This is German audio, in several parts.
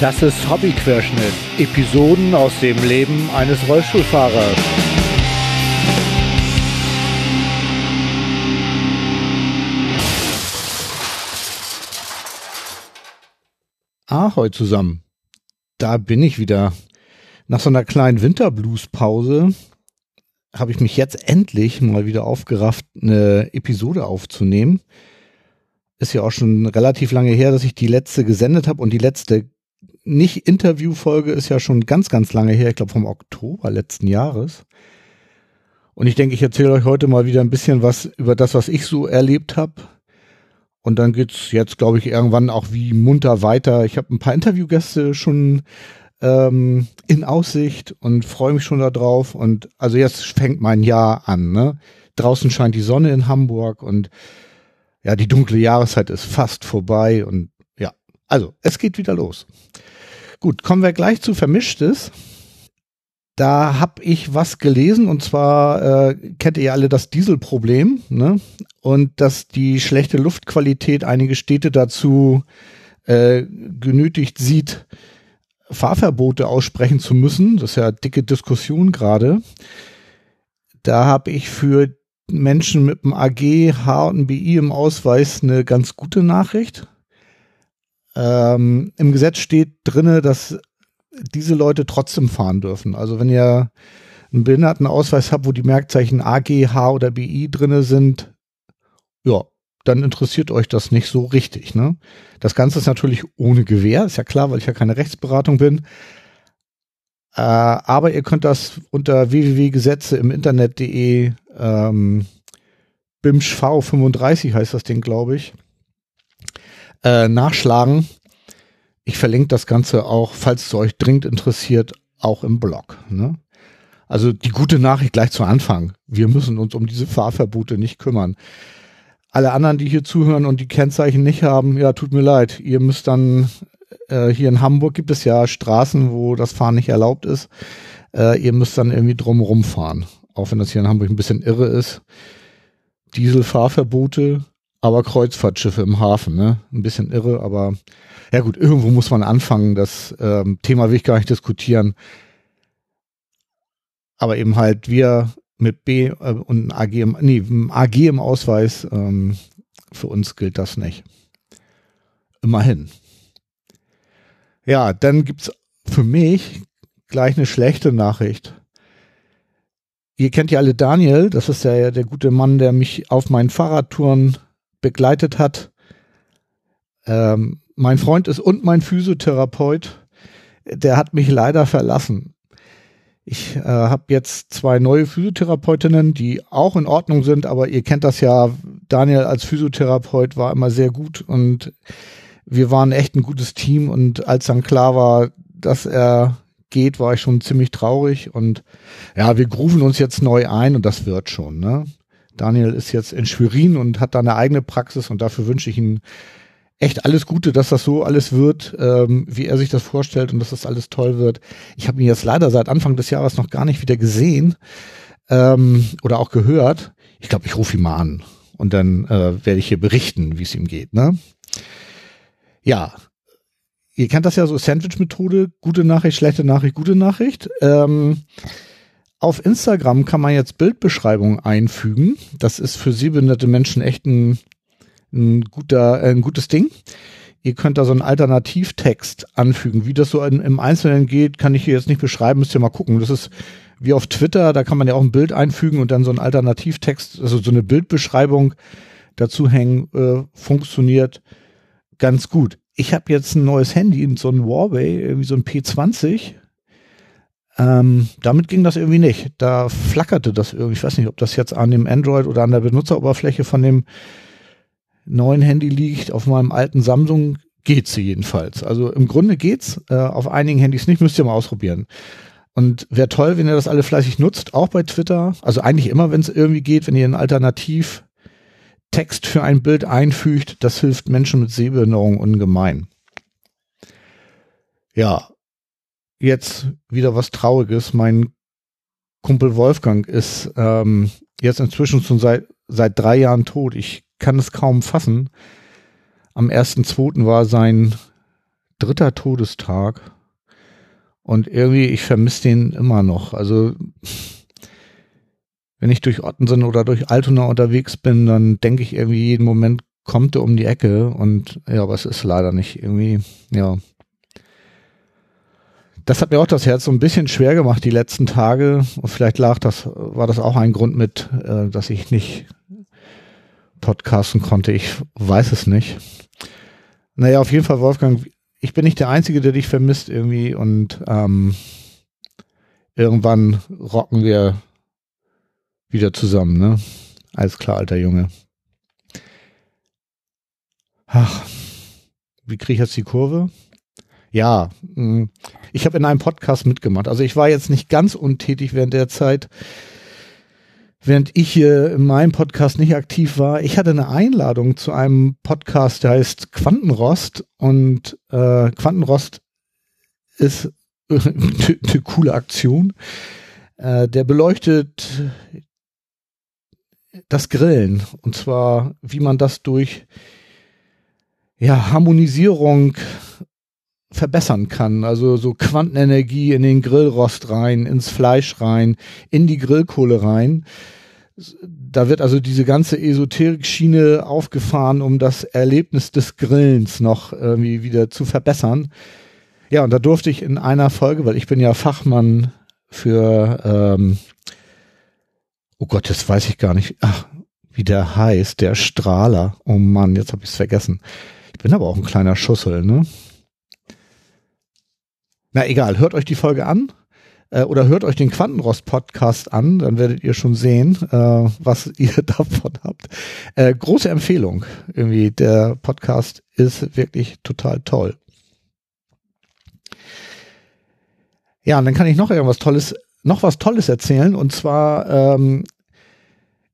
Das ist Hobbyquerschnitt. Episoden aus dem Leben eines Rollstuhlfahrers. Ahoi zusammen. Da bin ich wieder. Nach so einer kleinen Winterblues-Pause habe ich mich jetzt endlich mal wieder aufgerafft, eine Episode aufzunehmen. Ist ja auch schon relativ lange her, dass ich die letzte gesendet habe und die letzte nicht Interviewfolge ist ja schon ganz, ganz lange her, ich glaube vom Oktober letzten Jahres. Und ich denke, ich erzähle euch heute mal wieder ein bisschen was über das, was ich so erlebt habe. Und dann geht's jetzt, glaube ich, irgendwann auch wie munter weiter. Ich habe ein paar Interviewgäste schon ähm, in Aussicht und freue mich schon darauf. Und also jetzt fängt mein Jahr an. Ne? Draußen scheint die Sonne in Hamburg und ja, die dunkle Jahreszeit ist fast vorbei. Und ja, also es geht wieder los. Gut, kommen wir gleich zu Vermischtes. Da habe ich was gelesen und zwar äh, kennt ihr alle das Dieselproblem ne? und dass die schlechte Luftqualität einige Städte dazu äh, genötigt sieht, Fahrverbote aussprechen zu müssen. Das ist ja dicke Diskussion gerade. Da habe ich für Menschen mit dem AG, H und BI im Ausweis eine ganz gute Nachricht. Ähm, Im Gesetz steht drinne, dass diese Leute trotzdem fahren dürfen. Also wenn ihr einen Behindertenausweis habt, wo die Merkzeichen AG, H oder BI drinne sind, ja, dann interessiert euch das nicht so richtig. Ne? Das Ganze ist natürlich ohne Gewähr, ist ja klar, weil ich ja keine Rechtsberatung bin. Äh, aber ihr könnt das unter www.gesetze im Internet.de ähm, BIMSCHV35 heißt das Ding, glaube ich äh, nachschlagen. Ich verlinke das Ganze auch, falls es euch dringend interessiert, auch im Blog. Ne? Also die gute Nachricht gleich zu Anfang. Wir müssen uns um diese Fahrverbote nicht kümmern. Alle anderen, die hier zuhören und die Kennzeichen nicht haben, ja, tut mir leid. Ihr müsst dann, äh, hier in Hamburg gibt es ja Straßen, wo das Fahren nicht erlaubt ist. Äh, ihr müsst dann irgendwie drumherum fahren. Auch wenn das hier in Hamburg ein bisschen irre ist. Dieselfahrverbote aber Kreuzfahrtschiffe im Hafen, ne? Ein bisschen irre, aber ja gut, irgendwo muss man anfangen. Das ähm, Thema will ich gar nicht diskutieren. Aber eben halt wir mit B äh, und AG im, nee, AG im Ausweis, ähm, für uns gilt das nicht. Immerhin. Ja, dann gibt's für mich gleich eine schlechte Nachricht. Ihr kennt ja alle Daniel, das ist ja der gute Mann, der mich auf meinen Fahrradtouren begleitet hat. Ähm, mein Freund ist und mein Physiotherapeut. Der hat mich leider verlassen. Ich äh, habe jetzt zwei neue Physiotherapeutinnen, die auch in Ordnung sind, aber ihr kennt das ja, Daniel als Physiotherapeut war immer sehr gut und wir waren echt ein gutes Team und als dann klar war, dass er geht, war ich schon ziemlich traurig und ja, wir grooven uns jetzt neu ein und das wird schon, ne? Daniel ist jetzt in Schwerin und hat da eine eigene Praxis und dafür wünsche ich ihm echt alles Gute, dass das so alles wird, ähm, wie er sich das vorstellt und dass das alles toll wird. Ich habe ihn jetzt leider seit Anfang des Jahres noch gar nicht wieder gesehen ähm, oder auch gehört. Ich glaube, ich rufe ihn mal an und dann äh, werde ich hier berichten, wie es ihm geht. Ne? Ja, ihr kennt das ja so Sandwich-Methode, gute Nachricht, schlechte Nachricht, gute Nachricht. Ähm, auf Instagram kann man jetzt Bildbeschreibungen einfügen. Das ist für sehbehinderte Menschen echt ein, ein, guter, äh, ein gutes Ding. Ihr könnt da so einen Alternativtext anfügen. Wie das so in, im Einzelnen geht, kann ich hier jetzt nicht beschreiben, müsst ihr mal gucken. Das ist wie auf Twitter, da kann man ja auch ein Bild einfügen und dann so einen Alternativtext, also so eine Bildbeschreibung dazu hängen, äh, funktioniert ganz gut. Ich habe jetzt ein neues Handy, so ein Huawei, irgendwie so ein P20 ähm, damit ging das irgendwie nicht. Da flackerte das irgendwie. Ich weiß nicht, ob das jetzt an dem Android oder an der Benutzeroberfläche von dem neuen Handy liegt. Auf meinem alten Samsung geht sie jedenfalls. Also im Grunde geht's. Äh, auf einigen Handys nicht. Müsst ihr mal ausprobieren. Und wäre toll, wenn ihr das alle fleißig nutzt, auch bei Twitter. Also eigentlich immer, wenn es irgendwie geht, wenn ihr einen Alternativ Text für ein Bild einfügt, das hilft Menschen mit Sehbehinderung ungemein. Ja, jetzt wieder was Trauriges. Mein Kumpel Wolfgang ist ähm, jetzt inzwischen schon seit, seit drei Jahren tot. Ich kann es kaum fassen. Am 1.2. war sein dritter Todestag. Und irgendwie, ich vermisse den immer noch. Also, wenn ich durch Ottensen oder durch Altona unterwegs bin, dann denke ich irgendwie jeden Moment, kommt er um die Ecke. Und ja, aber es ist leider nicht irgendwie, ja. Das hat mir auch das Herz so ein bisschen schwer gemacht die letzten Tage. Und vielleicht lag das, war das auch ein Grund mit, äh, dass ich nicht podcasten konnte. Ich weiß es nicht. Naja, auf jeden Fall, Wolfgang, ich bin nicht der Einzige, der dich vermisst irgendwie und ähm, irgendwann rocken wir wieder zusammen, ne? Alles klar, alter Junge. Ach, wie kriege ich jetzt die Kurve? Ja, mm, ich habe in einem Podcast mitgemacht. Also ich war jetzt nicht ganz untätig während der Zeit, während ich hier in meinem Podcast nicht aktiv war, ich hatte eine Einladung zu einem Podcast, der heißt Quantenrost und äh, Quantenrost ist eine coole Aktion. Äh, der beleuchtet das Grillen und zwar, wie man das durch ja, Harmonisierung verbessern kann. Also so Quantenenergie in den Grillrost rein, ins Fleisch rein, in die Grillkohle rein. Da wird also diese ganze Esoterik-Schiene aufgefahren, um das Erlebnis des Grillens noch irgendwie wieder zu verbessern. Ja, und da durfte ich in einer Folge, weil ich bin ja Fachmann für, ähm, oh Gott, das weiß ich gar nicht, ach, wie der heißt, der Strahler. Oh Mann, jetzt habe ich es vergessen. Ich bin aber auch ein kleiner Schussel, ne? Na egal, hört euch die Folge an äh, oder hört euch den Quantenrost-Podcast an, dann werdet ihr schon sehen, äh, was ihr davon habt. Äh, große Empfehlung. Irgendwie, der Podcast ist wirklich total toll. Ja, und dann kann ich noch irgendwas Tolles, noch was Tolles erzählen. Und zwar ähm,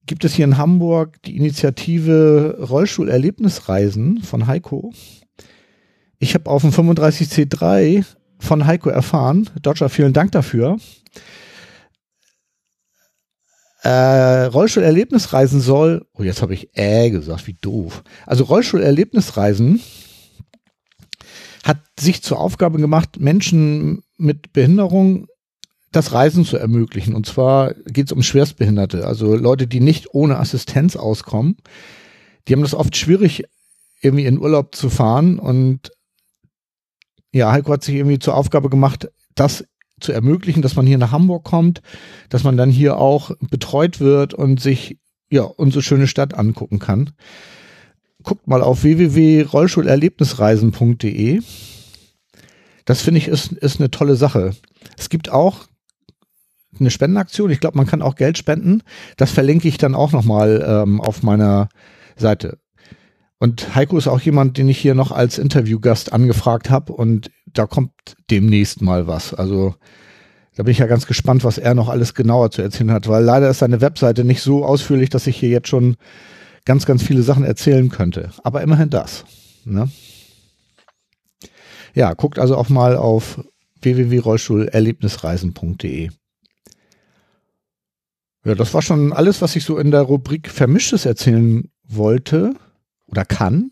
gibt es hier in Hamburg die Initiative Rollstuhl-Erlebnisreisen von Heiko. Ich habe auf dem 35C3 von Heiko erfahren. Dodger, vielen Dank dafür. Äh, Rollstuhl-Erlebnisreisen soll, oh, jetzt habe ich äh gesagt, wie doof. Also Rollstuhl-Erlebnisreisen hat sich zur Aufgabe gemacht, Menschen mit Behinderung das Reisen zu ermöglichen. Und zwar geht es um Schwerstbehinderte, also Leute, die nicht ohne Assistenz auskommen. Die haben das oft schwierig, irgendwie in Urlaub zu fahren und ja, Heiko hat sich irgendwie zur Aufgabe gemacht, das zu ermöglichen, dass man hier nach Hamburg kommt, dass man dann hier auch betreut wird und sich ja unsere schöne Stadt angucken kann. Guckt mal auf www.rollschulerlebnisreisen.de. Das finde ich ist, ist eine tolle Sache. Es gibt auch eine Spendenaktion. Ich glaube, man kann auch Geld spenden. Das verlinke ich dann auch nochmal ähm, auf meiner Seite. Und Heiko ist auch jemand, den ich hier noch als Interviewgast angefragt habe und da kommt demnächst mal was. Also da bin ich ja ganz gespannt, was er noch alles genauer zu erzählen hat, weil leider ist seine Webseite nicht so ausführlich, dass ich hier jetzt schon ganz, ganz viele Sachen erzählen könnte. Aber immerhin das. Ne? Ja, guckt also auch mal auf www.rollstuhlerlebnisreisen.de. Ja, das war schon alles, was ich so in der Rubrik Vermischtes erzählen wollte oder kann.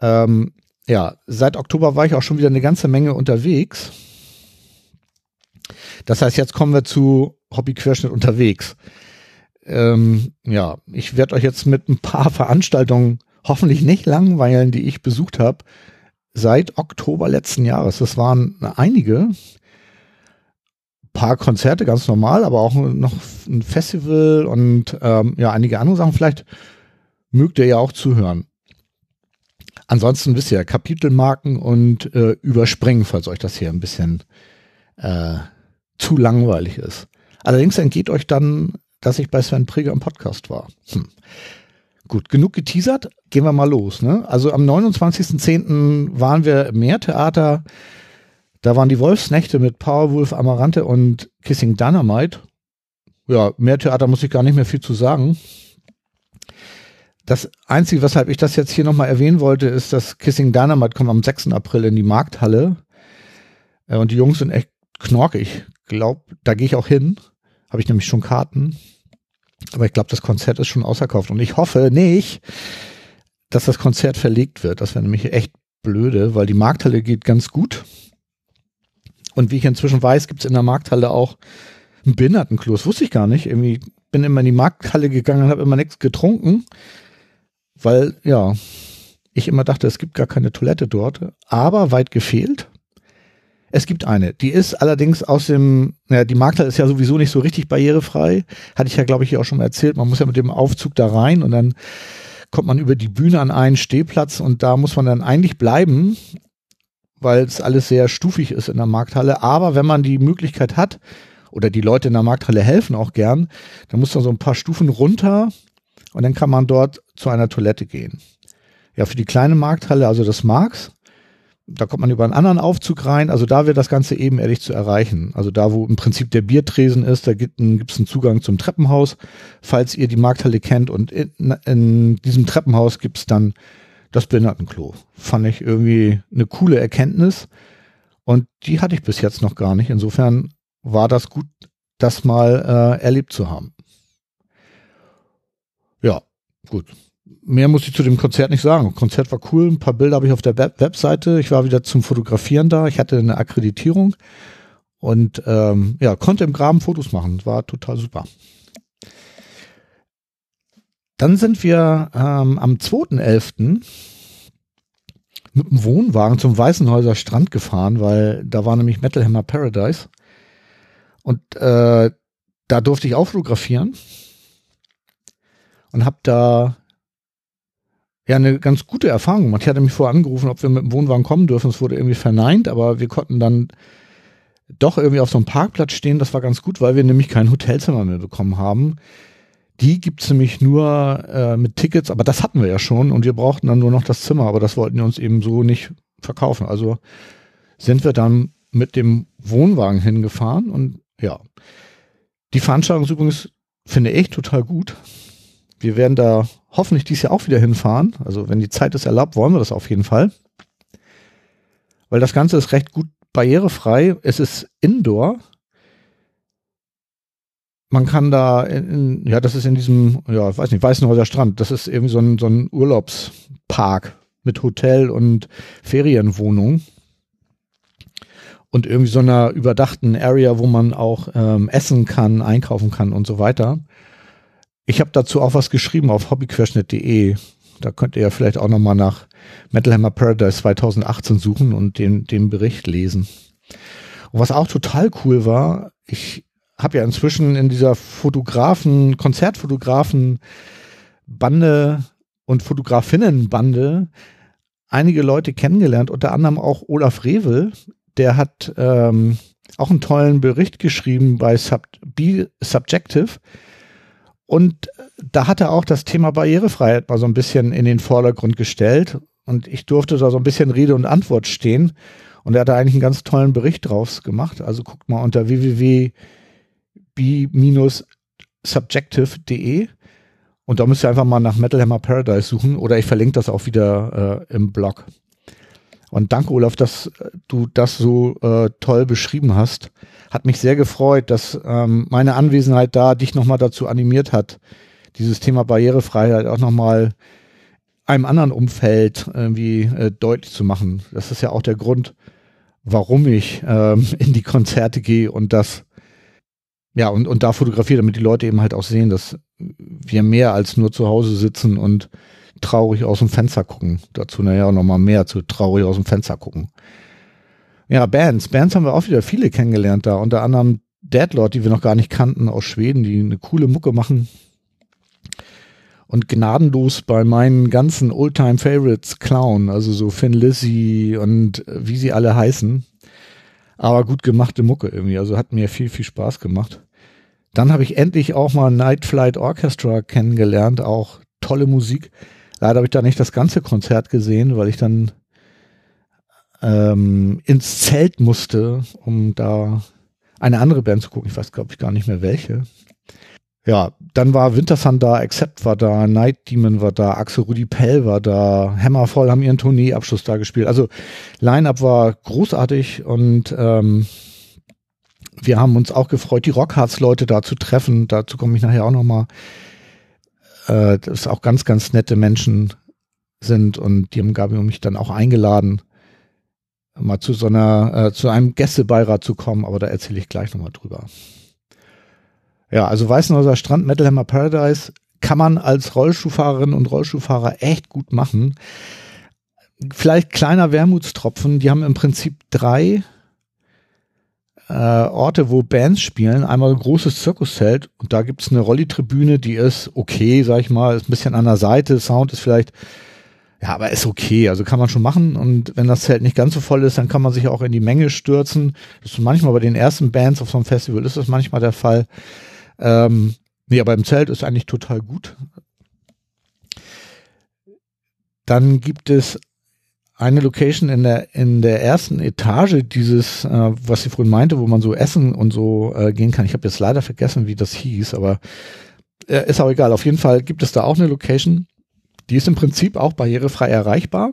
Ähm, ja, seit Oktober war ich auch schon wieder eine ganze Menge unterwegs. Das heißt, jetzt kommen wir zu Hobbyquerschnitt unterwegs. Ähm, ja, ich werde euch jetzt mit ein paar Veranstaltungen hoffentlich nicht langweilen, die ich besucht habe seit Oktober letzten Jahres. Das waren einige. paar Konzerte, ganz normal, aber auch noch ein Festival und ähm, ja, einige andere Sachen. Vielleicht mögt ihr ja auch zuhören. Ansonsten wisst ihr, Kapitelmarken und äh, überspringen, falls euch das hier ein bisschen äh, zu langweilig ist. Allerdings entgeht euch dann, dass ich bei Sven Preger im Podcast war. Hm. Gut, genug geteasert, gehen wir mal los. Ne? Also am 29.10. waren wir im Meertheater. Da waren die Wolfsnächte mit Powerwolf, Amarante und Kissing Dynamite. Ja, Meertheater muss ich gar nicht mehr viel zu sagen. Das Einzige, weshalb ich das jetzt hier nochmal erwähnen wollte, ist, dass Kissing Dynamite kommt am 6. April in die Markthalle. Äh, und die Jungs sind echt knorkig. Glaub, da gehe ich auch hin. Habe ich nämlich schon Karten. Aber ich glaube, das Konzert ist schon ausverkauft. Und ich hoffe nicht, dass das Konzert verlegt wird. Das wäre nämlich echt blöde, weil die Markthalle geht ganz gut. Und wie ich inzwischen weiß, gibt es in der Markthalle auch ein Behindertenklo. Das wusste ich gar nicht. Irgendwie bin immer in die Markthalle gegangen und habe immer nichts getrunken, weil ja, ich immer dachte, es gibt gar keine Toilette dort. Aber weit gefehlt. Es gibt eine. Die ist allerdings aus dem, ja, die Markthalle ist ja sowieso nicht so richtig barrierefrei. Hatte ich ja, glaube ich, auch schon mal erzählt. Man muss ja mit dem Aufzug da rein und dann kommt man über die Bühne an einen Stehplatz und da muss man dann eigentlich bleiben weil es alles sehr stufig ist in der Markthalle. Aber wenn man die Möglichkeit hat, oder die Leute in der Markthalle helfen auch gern, dann muss man so ein paar Stufen runter und dann kann man dort zu einer Toilette gehen. Ja, für die kleine Markthalle, also das Marx, da kommt man über einen anderen Aufzug rein. Also da wird das Ganze ebenerdig zu erreichen. Also da, wo im Prinzip der Biertresen ist, da gibt es einen Zugang zum Treppenhaus, falls ihr die Markthalle kennt. Und in, in diesem Treppenhaus gibt es dann das Behindertenklo. Fand ich irgendwie eine coole Erkenntnis. Und die hatte ich bis jetzt noch gar nicht. Insofern war das gut, das mal äh, erlebt zu haben. Gut. Mehr muss ich zu dem Konzert nicht sagen. Konzert war cool. Ein paar Bilder habe ich auf der Web Webseite. Ich war wieder zum Fotografieren da. Ich hatte eine Akkreditierung und ähm, ja, konnte im Graben Fotos machen. War total super. Dann sind wir ähm, am 2.11. mit dem Wohnwagen zum Weißenhäuser Strand gefahren, weil da war nämlich Metal Hammer Paradise. Und äh, da durfte ich auch fotografieren und habe da ja eine ganz gute Erfahrung gemacht. Ich hatte mich vorher angerufen, ob wir mit dem Wohnwagen kommen dürfen. Es wurde irgendwie verneint, aber wir konnten dann doch irgendwie auf so einem Parkplatz stehen. Das war ganz gut, weil wir nämlich kein Hotelzimmer mehr bekommen haben. Die gibt's nämlich nur äh, mit Tickets, aber das hatten wir ja schon und wir brauchten dann nur noch das Zimmer, aber das wollten wir uns eben so nicht verkaufen. Also sind wir dann mit dem Wohnwagen hingefahren und ja. Die Veranstaltung ist übrigens, finde ich, total gut. Wir werden da hoffentlich dieses Jahr auch wieder hinfahren. Also wenn die Zeit es erlaubt, wollen wir das auf jeden Fall. Weil das Ganze ist recht gut barrierefrei. Es ist Indoor man kann da, in, ja, das ist in diesem, ja, weiß nicht, Weißenhäuser Strand, das ist irgendwie so ein, so ein Urlaubspark mit Hotel und Ferienwohnung. Und irgendwie so einer überdachten Area, wo man auch ähm, essen kann, einkaufen kann und so weiter. Ich habe dazu auch was geschrieben auf hobbyquerschnitt.de. Da könnt ihr ja vielleicht auch nochmal nach Metal Hammer Paradise 2018 suchen und den, den Bericht lesen. Und was auch total cool war, ich habe ja inzwischen in dieser Fotografen, Konzertfotografen Bande und Fotografinnenbande einige Leute kennengelernt, unter anderem auch Olaf Revel, der hat ähm, auch einen tollen Bericht geschrieben bei Sub Be Subjective. Und da hat er auch das Thema Barrierefreiheit mal so ein bisschen in den Vordergrund gestellt. Und ich durfte da so ein bisschen Rede und Antwort stehen. Und er hat da eigentlich einen ganz tollen Bericht draus gemacht. Also guckt mal unter www b-subjective.de und da müsst ihr einfach mal nach Metal Hammer Paradise suchen oder ich verlinke das auch wieder äh, im Blog. Und danke, Olaf, dass du das so äh, toll beschrieben hast. Hat mich sehr gefreut, dass ähm, meine Anwesenheit da dich nochmal dazu animiert hat, dieses Thema Barrierefreiheit auch nochmal einem anderen Umfeld irgendwie äh, deutlich zu machen. Das ist ja auch der Grund, warum ich ähm, in die Konzerte gehe und das ja, und, und da fotografiere, damit die Leute eben halt auch sehen, dass wir mehr als nur zu Hause sitzen und traurig aus dem Fenster gucken. Dazu naja nochmal mehr zu traurig aus dem Fenster gucken. Ja, Bands. Bands haben wir auch wieder viele kennengelernt da. Unter anderem Deadlord, die wir noch gar nicht kannten aus Schweden, die eine coole Mucke machen. Und gnadenlos bei meinen ganzen Oldtime Favorites Clown, also so Finn Lizzy und wie sie alle heißen. Aber gut gemachte Mucke irgendwie. Also hat mir viel, viel Spaß gemacht. Dann habe ich endlich auch mal Night Flight Orchestra kennengelernt, auch tolle Musik. Leider habe ich da nicht das ganze Konzert gesehen, weil ich dann ähm, ins Zelt musste, um da eine andere Band zu gucken. Ich weiß, glaube ich, gar nicht mehr welche. Ja, dann war Wintersun da, Accept war da, Night Demon war da, Axel Rudi Pell war da, Hammervoll haben ihren Tourneeabschluss da gespielt. Also Line-Up war großartig und ähm, wir haben uns auch gefreut, die Rockharz-Leute da zu treffen. Dazu komme ich nachher auch nochmal. Äh, das ist auch ganz, ganz nette Menschen. sind und die haben Gabi und mich dann auch eingeladen, mal zu so einer, äh, zu einem Gästebeirat zu kommen, aber da erzähle ich gleich nochmal drüber. Ja, also Weißenhäuser Strand, Metal Hammer Paradise kann man als Rollschuhfahrerin und Rollschuhfahrer echt gut machen. Vielleicht kleiner Wermutstropfen, die haben im Prinzip drei äh, Orte, wo Bands spielen. Einmal ein großes Zirkuszelt und da gibt's eine Rolli-Tribüne, die ist okay, sag ich mal, ist ein bisschen an der Seite, Sound ist vielleicht ja, aber ist okay, also kann man schon machen. Und wenn das Zelt nicht ganz so voll ist, dann kann man sich auch in die Menge stürzen. Das ist manchmal bei den ersten Bands auf so einem Festival ist das manchmal der Fall. Ähm, nee, aber im Zelt ist eigentlich total gut. Dann gibt es eine Location in der in der ersten Etage dieses, äh, was sie vorhin meinte, wo man so essen und so äh, gehen kann. Ich habe jetzt leider vergessen, wie das hieß, aber äh, ist auch egal. Auf jeden Fall gibt es da auch eine Location die ist im Prinzip auch barrierefrei erreichbar.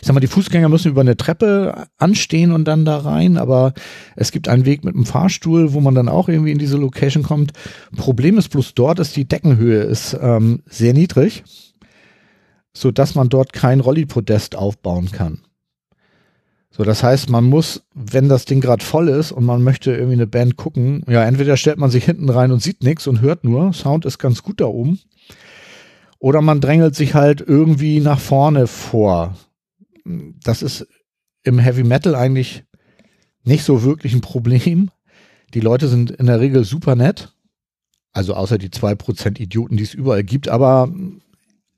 Ich sag mal, die Fußgänger müssen über eine Treppe anstehen und dann da rein, aber es gibt einen Weg mit einem Fahrstuhl, wo man dann auch irgendwie in diese Location kommt. Problem ist bloß dort ist die Deckenhöhe ist ähm, sehr niedrig, so dass man dort kein Rolli-Podest aufbauen kann. So, das heißt, man muss, wenn das Ding gerade voll ist und man möchte irgendwie eine Band gucken, ja, entweder stellt man sich hinten rein und sieht nichts und hört nur, Sound ist ganz gut da oben, oder man drängelt sich halt irgendwie nach vorne vor. Das ist im Heavy Metal eigentlich nicht so wirklich ein Problem. Die Leute sind in der Regel super nett. Also außer die zwei Prozent Idioten, die es überall gibt. Aber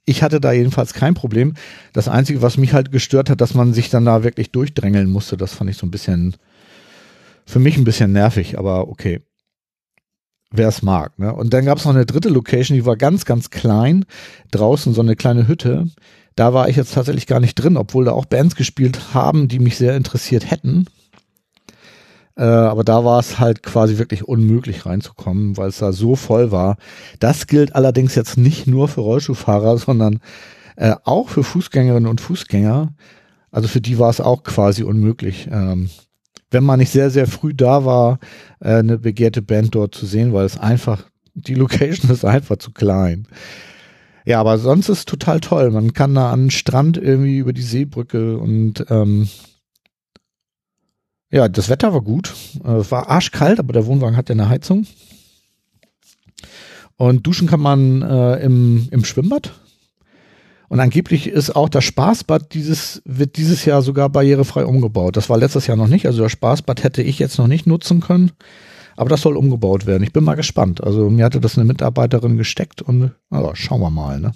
ich hatte da jedenfalls kein Problem. Das Einzige, was mich halt gestört hat, dass man sich dann da wirklich durchdrängeln musste, das fand ich so ein bisschen, für mich ein bisschen nervig, aber okay wer es mag. Ne? Und dann gab es noch eine dritte Location, die war ganz, ganz klein, draußen so eine kleine Hütte. Da war ich jetzt tatsächlich gar nicht drin, obwohl da auch Bands gespielt haben, die mich sehr interessiert hätten. Äh, aber da war es halt quasi wirklich unmöglich reinzukommen, weil es da so voll war. Das gilt allerdings jetzt nicht nur für Rollschuhfahrer, sondern äh, auch für Fußgängerinnen und Fußgänger. Also für die war es auch quasi unmöglich. Ähm, wenn man nicht sehr, sehr früh da war, äh, eine begehrte Band dort zu sehen, weil es einfach, die Location ist einfach zu klein. Ja, aber sonst ist es total toll. Man kann da an den Strand irgendwie über die Seebrücke und ähm, ja, das Wetter war gut. Äh, es war arschkalt, aber der Wohnwagen hat ja eine Heizung. Und duschen kann man äh, im, im Schwimmbad. Und angeblich ist auch das Spaßbad dieses, wird dieses Jahr sogar barrierefrei umgebaut. Das war letztes Jahr noch nicht. Also das Spaßbad hätte ich jetzt noch nicht nutzen können. Aber das soll umgebaut werden. Ich bin mal gespannt. Also mir hatte das eine Mitarbeiterin gesteckt und ja, schauen wir mal, ne?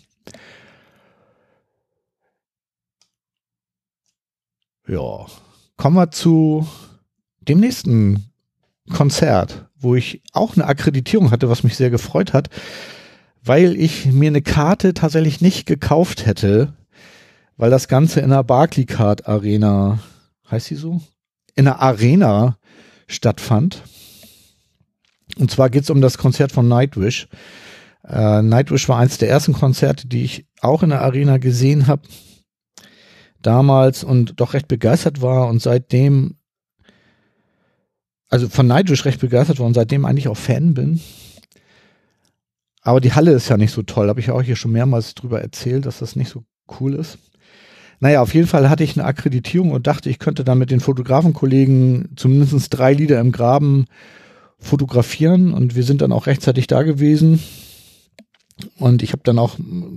Ja. Kommen wir zu dem nächsten Konzert, wo ich auch eine Akkreditierung hatte, was mich sehr gefreut hat weil ich mir eine Karte tatsächlich nicht gekauft hätte, weil das Ganze in der Barclaycard Arena, heißt sie so? In der Arena stattfand. Und zwar geht es um das Konzert von Nightwish. Äh, Nightwish war eins der ersten Konzerte, die ich auch in der Arena gesehen habe. Damals und doch recht begeistert war und seitdem, also von Nightwish recht begeistert war und seitdem eigentlich auch Fan bin. Aber die Halle ist ja nicht so toll. Habe ich auch hier schon mehrmals drüber erzählt, dass das nicht so cool ist. Naja, auf jeden Fall hatte ich eine Akkreditierung und dachte, ich könnte dann mit den Fotografenkollegen zumindest drei Lieder im Graben fotografieren. Und wir sind dann auch rechtzeitig da gewesen. Und ich habe dann auch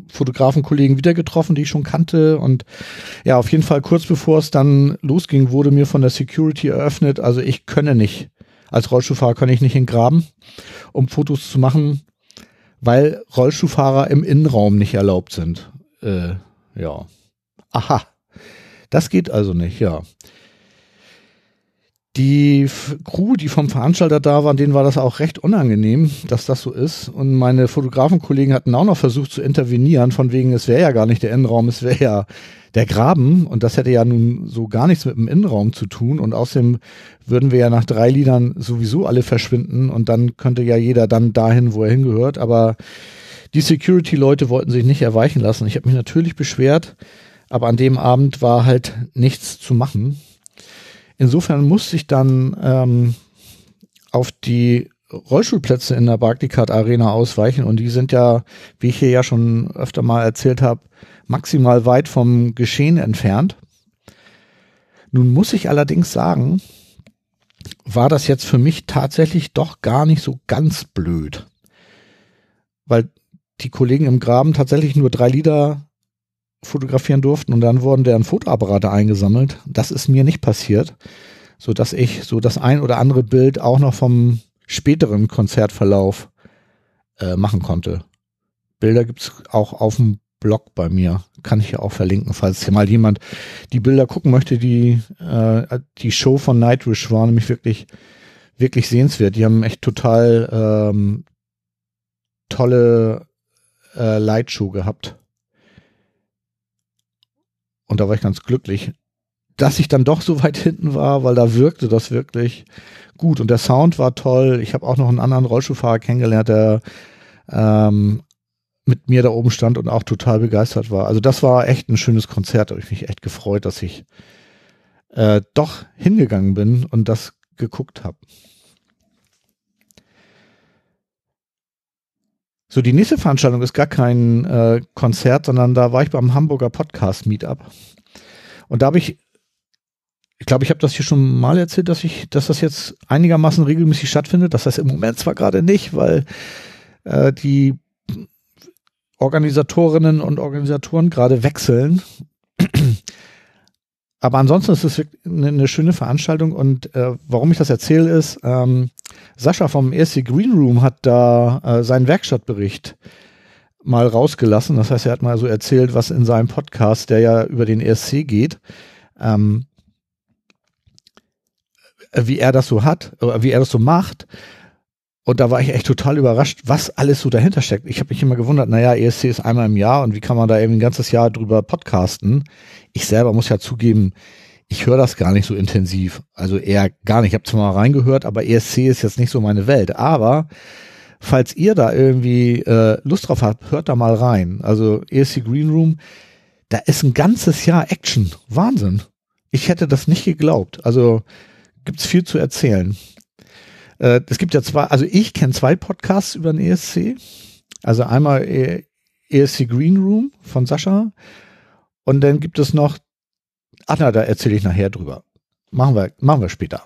Fotografenkollegen wieder getroffen, die ich schon kannte. Und ja, auf jeden Fall kurz bevor es dann losging, wurde mir von der Security eröffnet, also ich könne nicht, als Rollstuhlfahrer kann ich nicht in Graben, um Fotos zu machen weil Rollschuhfahrer im Innenraum nicht erlaubt sind. Äh, ja. Aha. Das geht also nicht, ja. Die Crew, die vom Veranstalter da waren, denen war das auch recht unangenehm, dass das so ist. Und meine Fotografenkollegen hatten auch noch versucht zu intervenieren, von wegen, es wäre ja gar nicht der Innenraum, es wäre ja der Graben. Und das hätte ja nun so gar nichts mit dem Innenraum zu tun. Und außerdem würden wir ja nach drei Liedern sowieso alle verschwinden und dann könnte ja jeder dann dahin, wo er hingehört. Aber die Security-Leute wollten sich nicht erweichen lassen. Ich habe mich natürlich beschwert, aber an dem Abend war halt nichts zu machen. Insofern musste ich dann ähm, auf die Rollstuhlplätze in der Barclaycard Arena ausweichen und die sind ja, wie ich hier ja schon öfter mal erzählt habe, maximal weit vom Geschehen entfernt. Nun muss ich allerdings sagen, war das jetzt für mich tatsächlich doch gar nicht so ganz blöd. Weil die Kollegen im Graben tatsächlich nur drei Lieder fotografieren durften und dann wurden deren Fotoapparate eingesammelt. Das ist mir nicht passiert, so dass ich so das ein oder andere Bild auch noch vom späteren Konzertverlauf äh, machen konnte. Bilder gibt's auch auf dem Blog bei mir. Kann ich ja auch verlinken, falls hier mal jemand die Bilder gucken möchte. Die, äh, die Show von Nightwish war nämlich wirklich, wirklich sehenswert. Die haben echt total ähm, tolle äh, Lightshow gehabt. Und da war ich ganz glücklich, dass ich dann doch so weit hinten war, weil da wirkte das wirklich gut. Und der Sound war toll. Ich habe auch noch einen anderen Rollstuhlfahrer kennengelernt, der ähm, mit mir da oben stand und auch total begeistert war. Also das war echt ein schönes Konzert. Da habe ich mich echt gefreut, dass ich äh, doch hingegangen bin und das geguckt habe. So, die nächste Veranstaltung ist gar kein äh, Konzert, sondern da war ich beim Hamburger Podcast Meetup. Und da habe ich, ich glaube, ich habe das hier schon mal erzählt, dass ich, dass das jetzt einigermaßen regelmäßig stattfindet. Das heißt im Moment zwar gerade nicht, weil äh, die Organisatorinnen und Organisatoren gerade wechseln. Aber ansonsten ist es eine, schöne Veranstaltung und äh, warum ich das erzähle ist, ähm, Sascha vom ESC Green Room hat da äh, seinen Werkstattbericht mal rausgelassen. Das heißt, er hat mal so erzählt, was in seinem Podcast, der ja über den ESC geht, ähm, wie er das so hat, wie er das so macht. Und da war ich echt total überrascht, was alles so dahinter steckt. Ich habe mich immer gewundert, naja, ESC ist einmal im Jahr und wie kann man da eben ein ganzes Jahr drüber podcasten? Ich selber muss ja zugeben, ich höre das gar nicht so intensiv. Also eher gar nicht. Ich habe zwar mal reingehört, aber ESC ist jetzt nicht so meine Welt. Aber falls ihr da irgendwie äh, Lust drauf habt, hört da mal rein. Also ESC Green Room, da ist ein ganzes Jahr Action. Wahnsinn. Ich hätte das nicht geglaubt. Also gibt's viel zu erzählen. Äh, es gibt ja zwei, also ich kenne zwei Podcasts über den ESC. Also einmal ESC Green Room von Sascha und dann gibt es noch, ach na, da erzähle ich nachher drüber. Machen wir, machen wir später.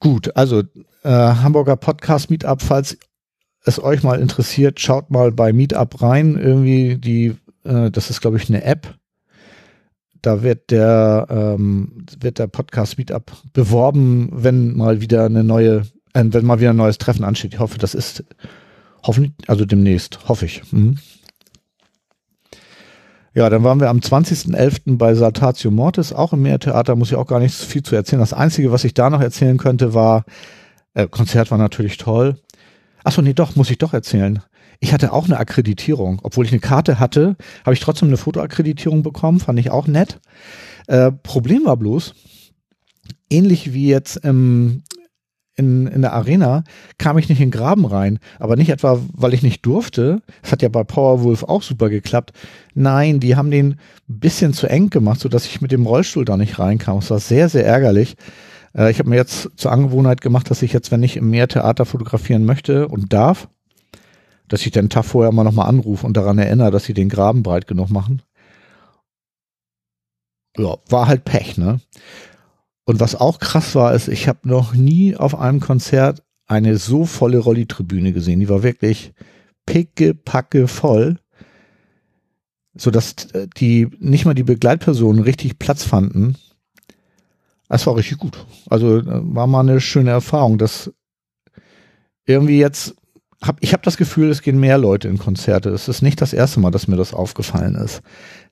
Gut, also äh, Hamburger Podcast Meetup, falls es euch mal interessiert, schaut mal bei Meetup rein. Irgendwie die, äh, das ist glaube ich eine App. Da wird der ähm, wird der Podcast Meetup beworben, wenn mal wieder eine neue, äh, wenn mal wieder ein neues Treffen ansteht. Ich hoffe, das ist hoffentlich, also demnächst, hoffe ich. Mhm. Ja, dann waren wir am 20.11. bei Saltatio Mortis, auch im Meertheater, muss ich auch gar nicht viel zu erzählen. Das Einzige, was ich da noch erzählen könnte, war, äh, Konzert war natürlich toll. Achso, nee, doch, muss ich doch erzählen. Ich hatte auch eine Akkreditierung. Obwohl ich eine Karte hatte, habe ich trotzdem eine Fotoakkreditierung bekommen, fand ich auch nett. Äh, Problem war bloß, ähnlich wie jetzt im, in, in der Arena kam ich nicht in den Graben rein. Aber nicht etwa, weil ich nicht durfte. Das hat ja bei Powerwolf auch super geklappt. Nein, die haben den bisschen zu eng gemacht, sodass ich mit dem Rollstuhl da nicht reinkam. Es war sehr, sehr ärgerlich. Äh, ich habe mir jetzt zur Angewohnheit gemacht, dass ich jetzt, wenn ich im Meertheater fotografieren möchte und darf, dass ich den Tag vorher mal nochmal anrufe und daran erinnere, dass sie den Graben breit genug machen. Ja, war halt Pech, ne? Und was auch krass war, ist, ich habe noch nie auf einem Konzert eine so volle Rolli-Tribüne gesehen. Die war wirklich picke, packe voll, sodass äh, die nicht mal die Begleitpersonen richtig Platz fanden. Das war richtig gut. Also äh, war mal eine schöne Erfahrung, dass irgendwie jetzt hab, ich habe das Gefühl, es gehen mehr Leute in Konzerte. Es ist nicht das erste Mal, dass mir das aufgefallen ist,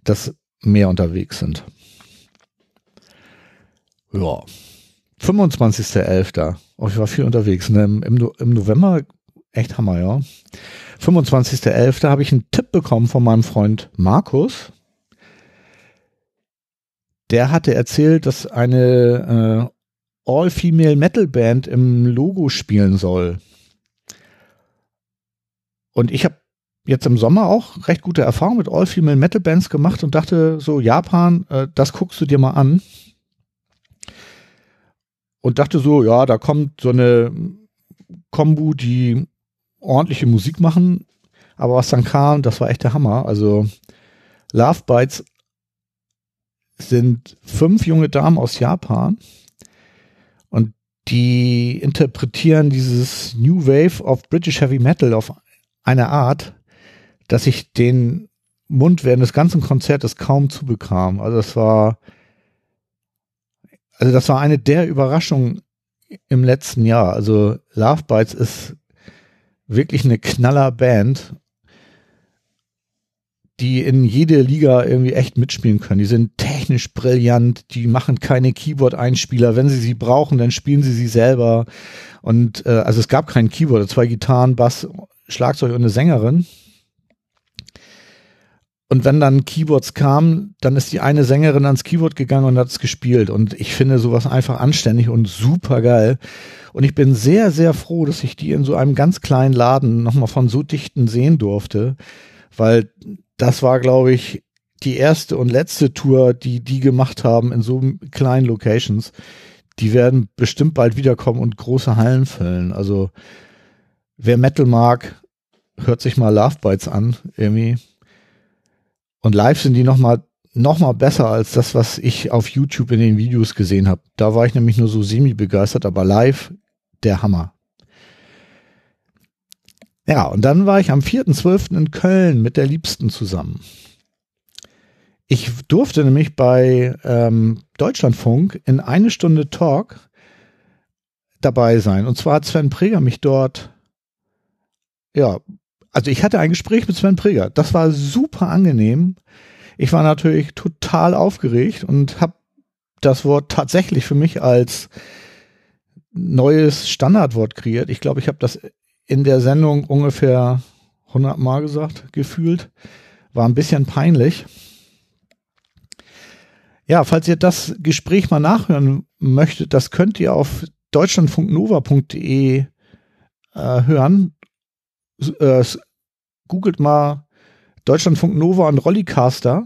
dass mehr unterwegs sind. Ja. 25.11. Oh, ich war viel unterwegs. Ne? Im, Im, November, echt Hammer, ja. 25.11. habe ich einen Tipp bekommen von meinem Freund Markus. Der hatte erzählt, dass eine äh, All-Female Metal Band im Logo spielen soll. Und ich habe jetzt im Sommer auch recht gute Erfahrungen mit All-Female Metal Bands gemacht und dachte so, Japan, äh, das guckst du dir mal an und dachte so, ja, da kommt so eine Kombu, die ordentliche Musik machen. Aber was dann kam, das war echt der Hammer. Also Love Bites sind fünf junge Damen aus Japan und die interpretieren dieses New Wave of British Heavy Metal auf eine Art, dass ich den Mund während des ganzen Konzertes kaum zubekam. Also das war, also das war eine der Überraschungen im letzten Jahr. Also Love Bites ist wirklich eine knaller Band die in jede Liga irgendwie echt mitspielen können. Die sind technisch brillant, die machen keine Keyboard-Einspieler. Wenn sie sie brauchen, dann spielen sie sie selber. Und äh, also es gab keinen Keyboard, zwei Gitarren, Bass, Schlagzeug und eine Sängerin. Und wenn dann Keyboards kamen, dann ist die eine Sängerin ans Keyboard gegangen und hat es gespielt. Und ich finde sowas einfach anständig und super geil. Und ich bin sehr, sehr froh, dass ich die in so einem ganz kleinen Laden nochmal von so dichten sehen durfte. Weil das war, glaube ich, die erste und letzte Tour, die die gemacht haben in so kleinen Locations. Die werden bestimmt bald wiederkommen und große Hallen füllen. Also wer Metal mag, hört sich mal Love Bites an, irgendwie. Und live sind die noch mal noch mal besser als das, was ich auf YouTube in den Videos gesehen habe. Da war ich nämlich nur so semi begeistert, aber live der Hammer. Ja, und dann war ich am 4.12. in Köln mit der Liebsten zusammen. Ich durfte nämlich bei ähm, Deutschlandfunk in eine Stunde Talk dabei sein. Und zwar hat Sven Preger mich dort, ja, also ich hatte ein Gespräch mit Sven Preger. Das war super angenehm. Ich war natürlich total aufgeregt und habe das Wort tatsächlich für mich als neues Standardwort kreiert. Ich glaube, ich habe das in der Sendung ungefähr 100 Mal gesagt, gefühlt. War ein bisschen peinlich. Ja, falls ihr das Gespräch mal nachhören möchtet, das könnt ihr auf deutschlandfunknova.de äh, hören. Äh, googelt mal Deutschlandfunk Nova und Rollicaster.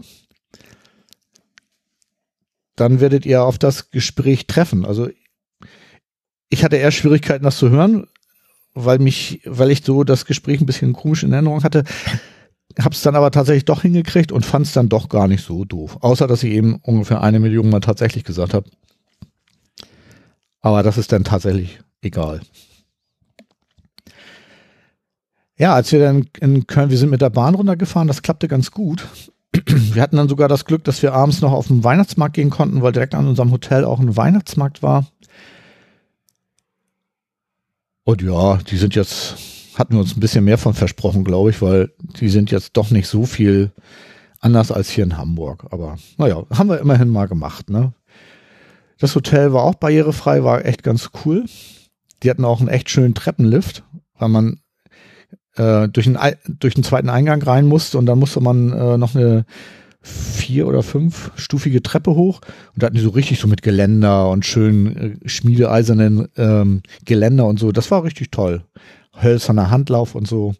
Dann werdet ihr auf das Gespräch treffen. Also ich hatte eher Schwierigkeiten, das zu hören, weil mich, weil ich so das Gespräch ein bisschen komisch in Erinnerung hatte, hab's dann aber tatsächlich doch hingekriegt und fand's dann doch gar nicht so doof. Außer, dass ich eben ungefähr eine Million mal tatsächlich gesagt habe. Aber das ist dann tatsächlich egal. Ja, als wir dann in Köln, wir sind mit der Bahn runtergefahren, das klappte ganz gut. Wir hatten dann sogar das Glück, dass wir abends noch auf den Weihnachtsmarkt gehen konnten, weil direkt an unserem Hotel auch ein Weihnachtsmarkt war. Und ja, die sind jetzt, hatten wir uns ein bisschen mehr von versprochen, glaube ich, weil die sind jetzt doch nicht so viel anders als hier in Hamburg. Aber naja, haben wir immerhin mal gemacht. Ne? Das Hotel war auch barrierefrei, war echt ganz cool. Die hatten auch einen echt schönen Treppenlift, weil man äh, durch, den, durch den zweiten Eingang rein musste und dann musste man äh, noch eine vier oder fünfstufige Treppe hoch und da hatten die so richtig so mit Geländer und schön äh, schmiedeeisernen ähm, Geländer und so. Das war richtig toll. Hölzerner Handlauf und so.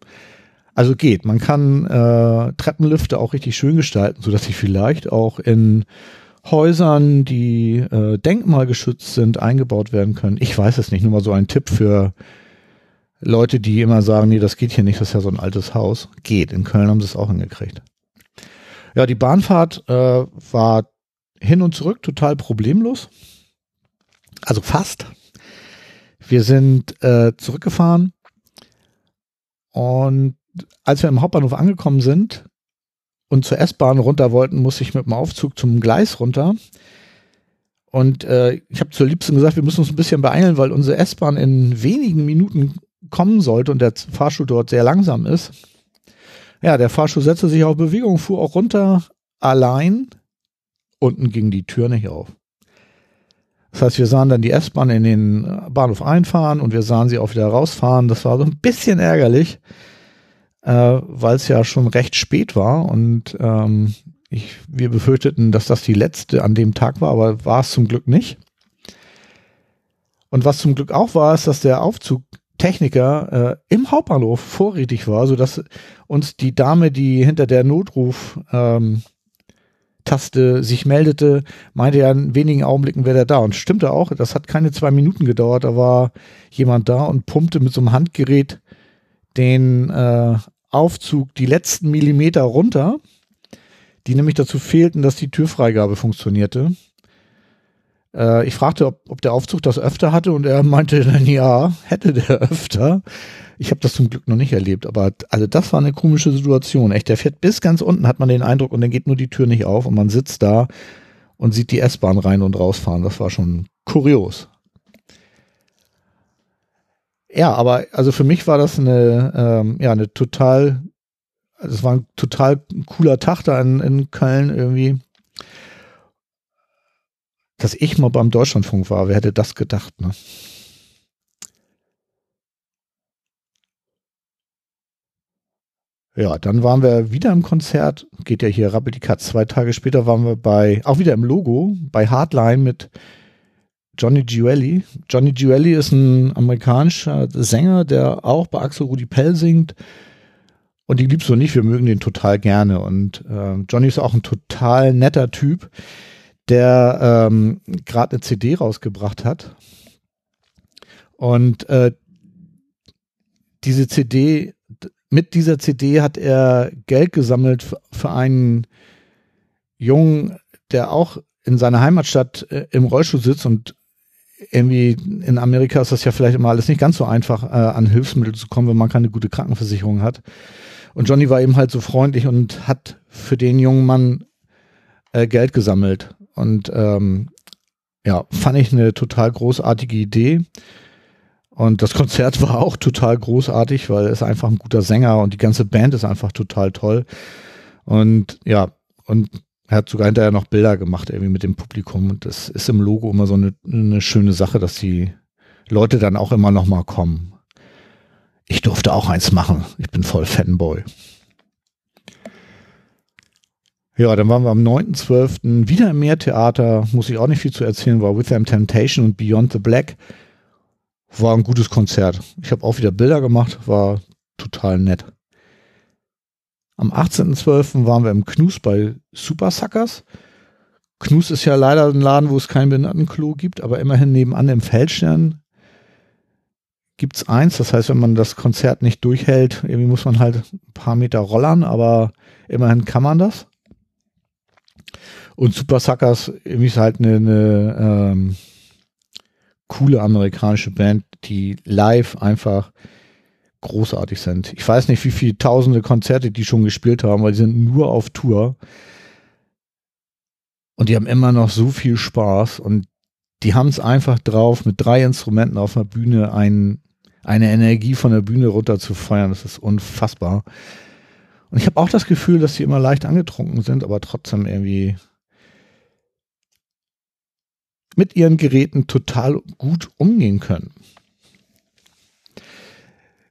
Also geht. Man kann äh, Treppenlifte auch richtig schön gestalten, so dass sie vielleicht auch in Häusern, die äh, denkmalgeschützt sind, eingebaut werden können. Ich weiß es nicht. Nur mal so ein Tipp für Leute, die immer sagen, nee, das geht hier nicht, das ist ja so ein altes Haus. Geht. In Köln haben sie es auch hingekriegt. Ja, die Bahnfahrt äh, war hin und zurück total problemlos. Also fast. Wir sind äh, zurückgefahren und als wir im Hauptbahnhof angekommen sind und zur S-Bahn runter wollten, musste ich mit dem Aufzug zum Gleis runter. Und äh, ich habe zur Liebsten gesagt, wir müssen uns ein bisschen beeilen, weil unsere S-Bahn in wenigen Minuten kommen sollte und der Fahrstuhl dort sehr langsam ist. Ja, der Fahrstuhl setzte sich auf Bewegung, fuhr auch runter, allein. Unten ging die Tür nicht auf. Das heißt, wir sahen dann die S-Bahn in den Bahnhof einfahren und wir sahen sie auch wieder rausfahren. Das war so ein bisschen ärgerlich, äh, weil es ja schon recht spät war und ähm, ich, wir befürchteten, dass das die letzte an dem Tag war, aber war es zum Glück nicht. Und was zum Glück auch war, ist, dass der Aufzug Techniker äh, im Hauptbahnhof vorrätig war, so dass uns die Dame, die hinter der Notruf ähm, sich meldete, meinte er in wenigen Augenblicken wäre er da. Und stimmte auch, das hat keine zwei Minuten gedauert, da war jemand da und pumpte mit so einem Handgerät den äh, Aufzug die letzten Millimeter runter, die nämlich dazu fehlten, dass die Türfreigabe funktionierte. Äh, ich fragte, ob, ob der Aufzug das öfter hatte und er meinte dann ja, hätte der öfter. Ich habe das zum Glück noch nicht erlebt, aber also das war eine komische Situation. Echt, der fährt bis ganz unten, hat man den Eindruck, und dann geht nur die Tür nicht auf und man sitzt da und sieht die S-Bahn rein und rausfahren. Das war schon kurios. Ja, aber also für mich war das eine, ähm, ja, eine total, also es war ein total cooler Tag da in, in Köln irgendwie. Dass ich mal beim Deutschlandfunk war, wer hätte das gedacht, ne? Ja, dann waren wir wieder im Konzert, geht ja hier Rappel die Katz. Zwei Tage später waren wir bei, auch wieder im Logo, bei Hardline mit Johnny Giuelli. Johnny Giuelli ist ein amerikanischer Sänger, der auch bei Axel Rudi Pell singt. Und die liebst du nicht, wir mögen den total gerne. Und äh, Johnny ist auch ein total netter Typ, der ähm, gerade eine CD rausgebracht hat. Und äh, diese CD mit dieser CD hat er Geld gesammelt für einen Jungen, der auch in seiner Heimatstadt äh, im Rollstuhl sitzt und irgendwie in Amerika ist das ja vielleicht immer alles nicht ganz so einfach, äh, an Hilfsmittel zu kommen, wenn man keine gute Krankenversicherung hat. Und Johnny war eben halt so freundlich und hat für den jungen Mann äh, Geld gesammelt. Und ähm, ja, fand ich eine total großartige Idee. Und das Konzert war auch total großartig, weil es einfach ein guter Sänger und die ganze Band ist einfach total toll. Und ja, und er hat sogar hinterher noch Bilder gemacht, irgendwie mit dem Publikum. Und das ist im Logo immer so eine, eine schöne Sache, dass die Leute dann auch immer noch mal kommen. Ich durfte auch eins machen. Ich bin voll Fanboy. Ja, dann waren wir am 9.12. wieder im Meertheater. Muss ich auch nicht viel zu erzählen, war With Them Temptation und Beyond the Black. War ein gutes Konzert. Ich habe auch wieder Bilder gemacht, war total nett. Am 18.12. waren wir im Knus bei Super Suckers. Knus ist ja leider ein Laden, wo es kein Behindertenklo gibt, aber immerhin nebenan im Feldstern gibt es eins. Das heißt, wenn man das Konzert nicht durchhält, irgendwie muss man halt ein paar Meter rollern, aber immerhin kann man das. Und Super Suckers ist halt eine, eine ähm, coole amerikanische Band, die live einfach großartig sind. Ich weiß nicht, wie viele tausende Konzerte die schon gespielt haben, weil die sind nur auf Tour. Und die haben immer noch so viel Spaß und die haben es einfach drauf, mit drei Instrumenten auf der Bühne ein, eine Energie von der Bühne runter zu feuern. Das ist unfassbar. Und ich habe auch das Gefühl, dass sie immer leicht angetrunken sind, aber trotzdem irgendwie mit ihren Geräten total gut umgehen können.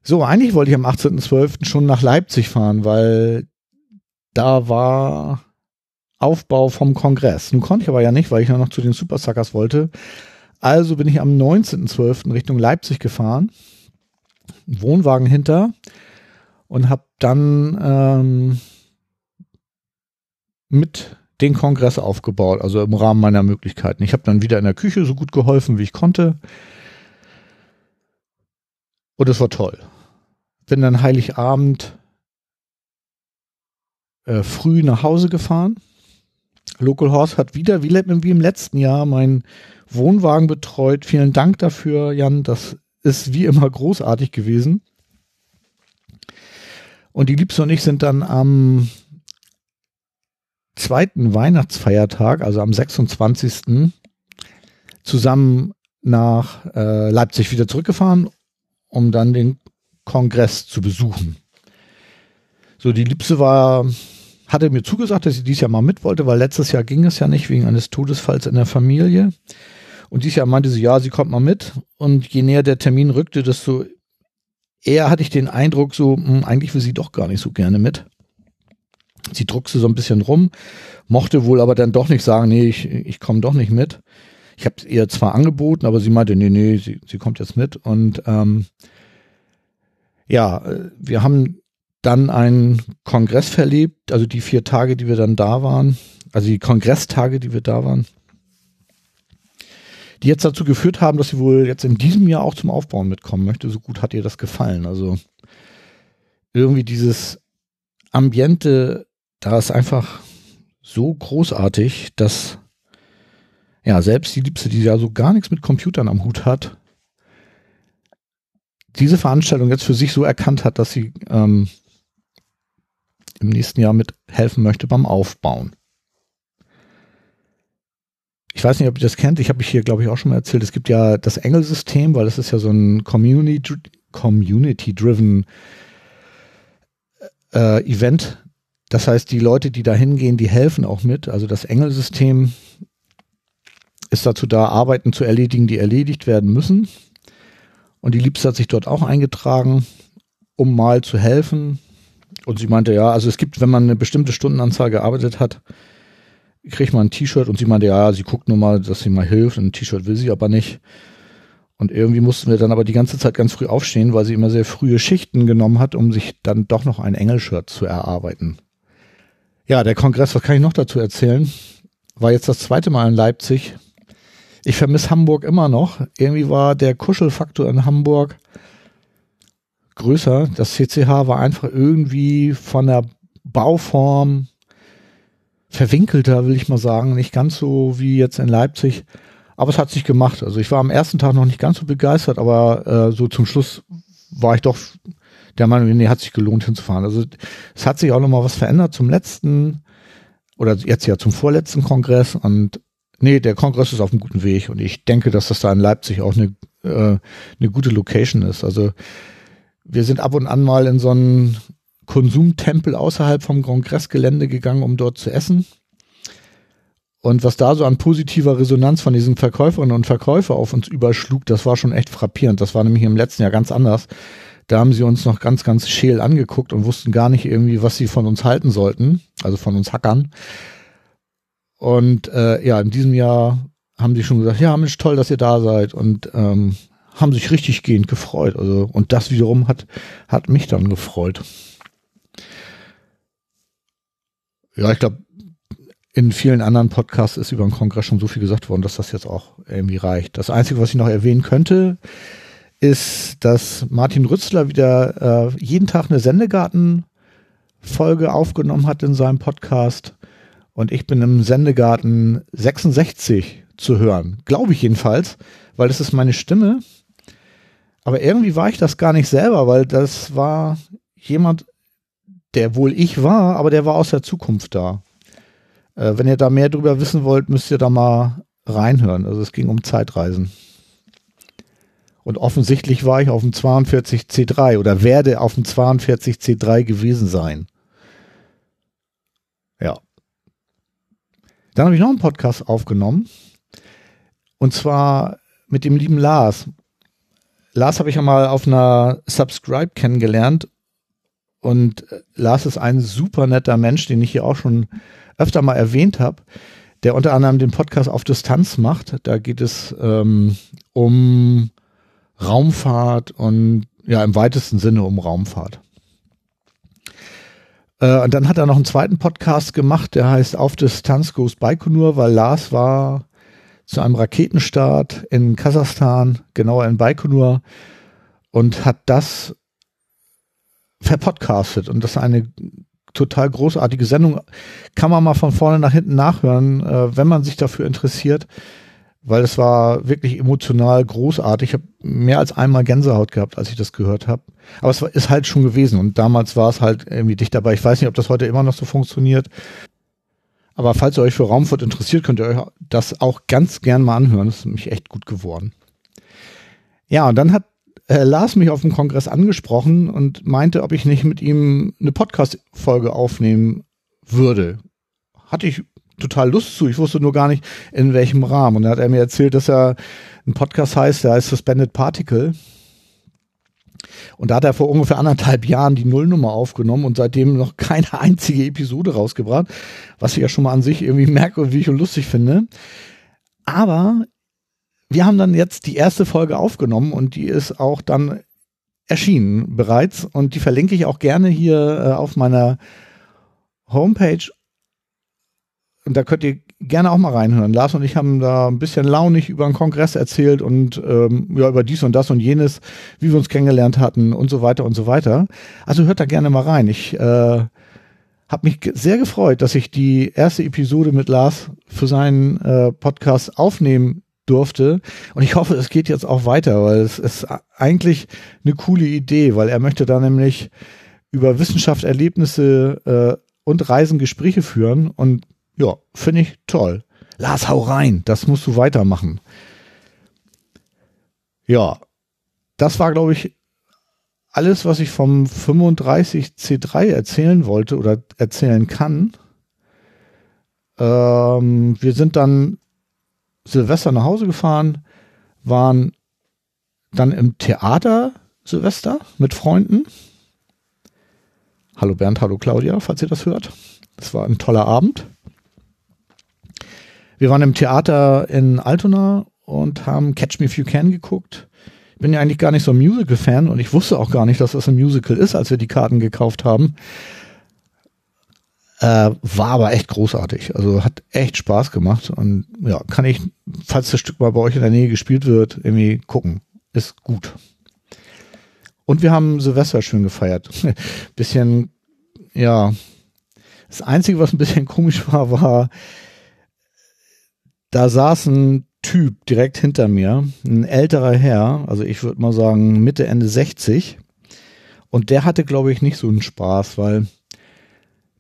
So, eigentlich wollte ich am 18.12. schon nach Leipzig fahren, weil da war Aufbau vom Kongress. Nun konnte ich aber ja nicht, weil ich noch zu den Supersuckers wollte. Also bin ich am 19.12. Richtung Leipzig gefahren, Wohnwagen hinter und habe dann ähm, mit den Kongress aufgebaut, also im Rahmen meiner Möglichkeiten. Ich habe dann wieder in der Küche so gut geholfen, wie ich konnte. Und es war toll. Bin dann Heiligabend äh, früh nach Hause gefahren. Local Horse hat wieder, wie, wie im letzten Jahr, meinen Wohnwagen betreut. Vielen Dank dafür, Jan. Das ist wie immer großartig gewesen. Und die Liebste und ich sind dann am zweiten Weihnachtsfeiertag, also am 26. zusammen nach äh, Leipzig wieder zurückgefahren, um dann den Kongress zu besuchen. So, die Liebste war, hatte mir zugesagt, dass sie dieses Jahr mal mit wollte, weil letztes Jahr ging es ja nicht wegen eines Todesfalls in der Familie. Und dieses Jahr meinte sie, ja, sie kommt mal mit. Und je näher der Termin rückte, desto eher hatte ich den Eindruck, so, mh, hm, eigentlich will sie doch gar nicht so gerne mit. Sie druckste so ein bisschen rum, mochte wohl aber dann doch nicht sagen, nee, ich, ich komme doch nicht mit. Ich habe ihr zwar angeboten, aber sie meinte, nee, nee, sie, sie kommt jetzt mit. Und ähm, ja, wir haben dann einen Kongress verlebt, also die vier Tage, die wir dann da waren. also die Kongresstage, die wir da waren, die jetzt dazu geführt haben, dass sie wohl jetzt in diesem Jahr auch zum Aufbauen mitkommen möchte. So gut hat ihr das gefallen. Also irgendwie dieses Ambiente, da ist einfach so großartig, dass ja selbst die Liebste, die ja so gar nichts mit Computern am Hut hat, diese Veranstaltung jetzt für sich so erkannt hat, dass sie ähm, im nächsten Jahr mithelfen möchte beim Aufbauen. Ich weiß nicht, ob ihr das kennt. Ich habe mich hier, glaube ich, auch schon mal erzählt. Es gibt ja das Engelsystem, weil es ist ja so ein Community-driven äh, Event. Das heißt, die Leute, die da hingehen, die helfen auch mit. Also das Engelsystem ist dazu da, Arbeiten zu erledigen, die erledigt werden müssen. Und die Liebste hat sich dort auch eingetragen, um mal zu helfen. Und sie meinte, ja, also es gibt, wenn man eine bestimmte Stundenanzahl gearbeitet hat, kriegt man ein T-Shirt und sie meinte, ja, sie guckt nur mal, dass sie mal hilft. Ein T-Shirt will sie aber nicht. Und irgendwie mussten wir dann aber die ganze Zeit ganz früh aufstehen, weil sie immer sehr frühe Schichten genommen hat, um sich dann doch noch ein Engelshirt zu erarbeiten. Ja, der Kongress, was kann ich noch dazu erzählen? War jetzt das zweite Mal in Leipzig. Ich vermisse Hamburg immer noch. Irgendwie war der Kuschelfaktor in Hamburg größer. Das CCH war einfach irgendwie von der Bauform verwinkelter, will ich mal sagen. Nicht ganz so wie jetzt in Leipzig. Aber es hat sich gemacht. Also ich war am ersten Tag noch nicht ganz so begeistert, aber äh, so zum Schluss war ich doch der Meinung, nee, hat sich gelohnt hinzufahren. Also es hat sich auch noch mal was verändert zum letzten oder jetzt ja zum vorletzten Kongress und nee, der Kongress ist auf einem guten Weg und ich denke, dass das da in Leipzig auch eine, äh, eine gute Location ist. Also wir sind ab und an mal in so einen Konsumtempel außerhalb vom Kongressgelände gegangen, um dort zu essen. Und was da so an positiver Resonanz von diesen Verkäuferinnen und Verkäufer auf uns überschlug, das war schon echt frappierend. Das war nämlich im letzten Jahr ganz anders. Da haben sie uns noch ganz, ganz scheel angeguckt und wussten gar nicht irgendwie, was sie von uns halten sollten, also von uns Hackern. Und äh, ja, in diesem Jahr haben sie schon gesagt, ja, Mensch, toll, dass ihr da seid und ähm, haben sich richtig gehend gefreut. Also und das wiederum hat hat mich dann gefreut. Ja, ich glaube, in vielen anderen Podcasts ist über den Kongress schon so viel gesagt worden, dass das jetzt auch irgendwie reicht. Das Einzige, was ich noch erwähnen könnte, ist, dass Martin Rützler wieder äh, jeden Tag eine Sendegarten-Folge aufgenommen hat in seinem Podcast. Und ich bin im Sendegarten 66 zu hören. Glaube ich jedenfalls, weil das ist meine Stimme. Aber irgendwie war ich das gar nicht selber, weil das war jemand, der wohl ich war, aber der war aus der Zukunft da. Äh, wenn ihr da mehr drüber wissen wollt, müsst ihr da mal reinhören. Also es ging um Zeitreisen. Und offensichtlich war ich auf dem 42C3 oder werde auf dem 42C3 gewesen sein. Ja. Dann habe ich noch einen Podcast aufgenommen. Und zwar mit dem lieben Lars. Lars habe ich ja mal auf einer Subscribe kennengelernt. Und Lars ist ein super netter Mensch, den ich hier auch schon öfter mal erwähnt habe, der unter anderem den Podcast auf Distanz macht. Da geht es ähm, um Raumfahrt und ja, im weitesten Sinne um Raumfahrt. Äh, und dann hat er noch einen zweiten Podcast gemacht, der heißt Auf Distanz Goes Baikonur, weil Lars war zu einem Raketenstart in Kasachstan, genauer in Baikonur, und hat das verpodcastet. Und das ist eine total großartige Sendung. Kann man mal von vorne nach hinten nachhören, äh, wenn man sich dafür interessiert, weil es war wirklich emotional großartig. Ich habe mehr als einmal Gänsehaut gehabt, als ich das gehört habe. Aber es ist halt schon gewesen und damals war es halt irgendwie dicht dabei. Ich weiß nicht, ob das heute immer noch so funktioniert. Aber falls ihr euch für Raumfahrt interessiert, könnt ihr euch das auch ganz gern mal anhören. Das ist nämlich echt gut geworden. Ja, und dann hat äh, Lars mich auf dem Kongress angesprochen und meinte, ob ich nicht mit ihm eine Podcast-Folge aufnehmen würde. Hatte ich total Lust zu. Ich wusste nur gar nicht, in welchem Rahmen. Und da hat er mir erzählt, dass er ein Podcast heißt, der heißt Suspended Particle. Und da hat er vor ungefähr anderthalb Jahren die Nullnummer aufgenommen und seitdem noch keine einzige Episode rausgebracht, was ich ja schon mal an sich irgendwie merkwürdig und lustig finde. Aber wir haben dann jetzt die erste Folge aufgenommen und die ist auch dann erschienen bereits und die verlinke ich auch gerne hier äh, auf meiner Homepage. Und da könnt ihr gerne auch mal reinhören. Lars und ich haben da ein bisschen launig über den Kongress erzählt und ähm, ja, über dies und das und jenes, wie wir uns kennengelernt hatten und so weiter und so weiter. Also hört da gerne mal rein. Ich äh, habe mich sehr gefreut, dass ich die erste Episode mit Lars für seinen äh, Podcast aufnehmen durfte. Und ich hoffe, es geht jetzt auch weiter, weil es ist eigentlich eine coole Idee, weil er möchte da nämlich über Wissenschaft, Erlebnisse äh, und Reisen Gespräche führen. Und ja, finde ich toll. Lars, hau rein, das musst du weitermachen. Ja, das war, glaube ich, alles, was ich vom 35C3 erzählen wollte oder erzählen kann. Ähm, wir sind dann Silvester nach Hause gefahren, waren dann im Theater Silvester mit Freunden. Hallo Bernd, hallo Claudia, falls ihr das hört. Es war ein toller Abend. Wir waren im Theater in Altona und haben Catch Me If You Can geguckt. Ich bin ja eigentlich gar nicht so ein Musical-Fan und ich wusste auch gar nicht, dass das ein Musical ist, als wir die Karten gekauft haben. Äh, war aber echt großartig. Also hat echt Spaß gemacht und ja, kann ich, falls das Stück mal bei euch in der Nähe gespielt wird, irgendwie gucken. Ist gut. Und wir haben Silvester schön gefeiert. bisschen, ja. Das Einzige, was ein bisschen komisch war, war, da saß ein Typ direkt hinter mir, ein älterer Herr, also ich würde mal sagen Mitte, Ende 60. Und der hatte, glaube ich, nicht so einen Spaß, weil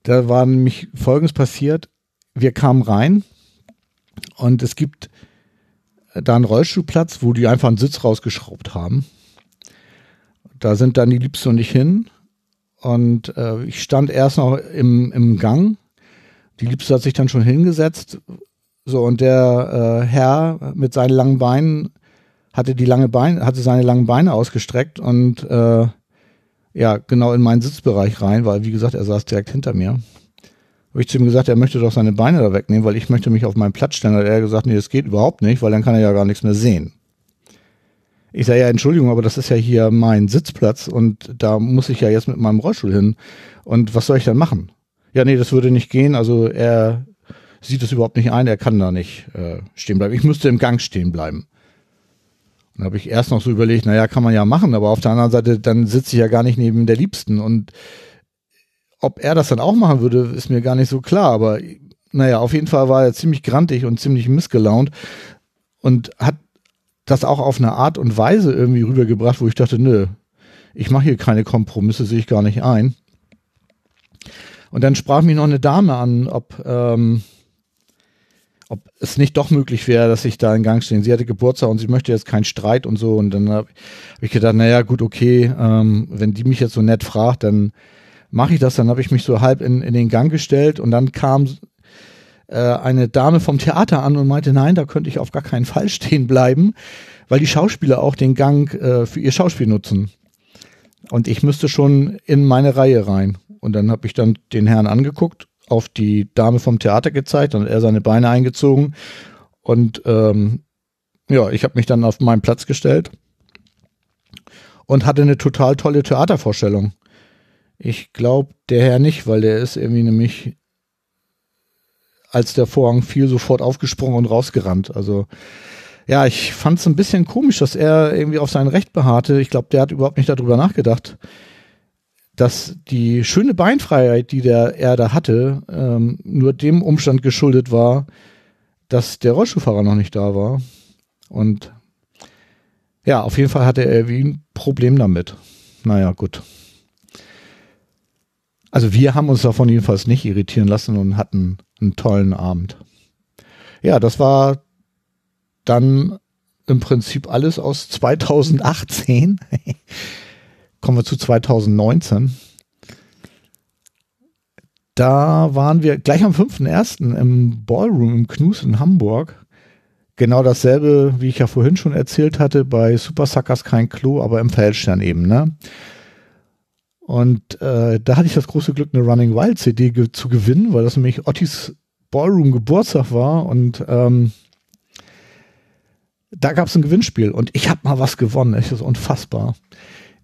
da war nämlich Folgendes passiert. Wir kamen rein und es gibt da einen Rollstuhlplatz, wo die einfach einen Sitz rausgeschraubt haben. Da sind dann die Liebste und ich hin. Und äh, ich stand erst noch im, im Gang. Die Liebste hat sich dann schon hingesetzt, so, und der äh, Herr mit seinen langen Beinen hatte die lange Beine, hatte seine langen Beine ausgestreckt und äh, ja, genau in meinen Sitzbereich rein, weil wie gesagt, er saß direkt hinter mir. Habe ich zu ihm gesagt, er möchte doch seine Beine da wegnehmen, weil ich möchte mich auf meinen Platz stellen. Hat er gesagt, nee, das geht überhaupt nicht, weil dann kann er ja gar nichts mehr sehen. Ich sage ja, Entschuldigung, aber das ist ja hier mein Sitzplatz und da muss ich ja jetzt mit meinem Rollstuhl hin. Und was soll ich dann machen? Ja, nee, das würde nicht gehen. Also er sieht es überhaupt nicht ein, er kann da nicht äh, stehen bleiben. Ich müsste im Gang stehen bleiben. Und habe ich erst noch so überlegt, naja, kann man ja machen, aber auf der anderen Seite, dann sitze ich ja gar nicht neben der Liebsten. Und ob er das dann auch machen würde, ist mir gar nicht so klar. Aber naja, auf jeden Fall war er ziemlich grantig und ziemlich missgelaunt und hat das auch auf eine Art und Weise irgendwie rübergebracht, wo ich dachte, nö, ich mache hier keine Kompromisse, sehe ich gar nicht ein. Und dann sprach mich noch eine Dame an, ob ähm, ob es nicht doch möglich wäre, dass ich da in Gang stehe. Sie hatte Geburtstag und sie möchte jetzt keinen Streit und so. Und dann habe hab ich gedacht, naja, gut, okay, ähm, wenn die mich jetzt so nett fragt, dann mache ich das. Dann habe ich mich so halb in, in den Gang gestellt und dann kam äh, eine Dame vom Theater an und meinte, nein, da könnte ich auf gar keinen Fall stehen bleiben, weil die Schauspieler auch den Gang äh, für ihr Schauspiel nutzen. Und ich müsste schon in meine Reihe rein. Und dann habe ich dann den Herrn angeguckt auf die Dame vom Theater gezeigt, hat er seine Beine eingezogen und ähm, ja, ich habe mich dann auf meinen Platz gestellt und hatte eine total tolle Theatervorstellung. Ich glaube, der Herr nicht, weil der ist irgendwie nämlich, als der Vorhang fiel, sofort aufgesprungen und rausgerannt. Also ja, ich fand es ein bisschen komisch, dass er irgendwie auf sein Recht beharrte. Ich glaube, der hat überhaupt nicht darüber nachgedacht, dass die schöne Beinfreiheit, die der er da hatte, ähm, nur dem Umstand geschuldet war, dass der Rollstuhlfahrer noch nicht da war. Und ja, auf jeden Fall hatte er wie ein Problem damit. Naja, gut. Also wir haben uns davon jedenfalls nicht irritieren lassen und hatten einen tollen Abend. Ja, das war dann im Prinzip alles aus 2018. kommen wir zu 2019. Da waren wir gleich am 5.1. im Ballroom im Knus in Hamburg. Genau dasselbe, wie ich ja vorhin schon erzählt hatte, bei Super Suckers kein Klo, aber im Feldstern eben, ne? Und äh, da hatte ich das große Glück, eine Running Wild CD ge zu gewinnen, weil das nämlich Ottis Ballroom Geburtstag war und ähm, da gab es ein Gewinnspiel und ich habe mal was gewonnen. Das ist unfassbar.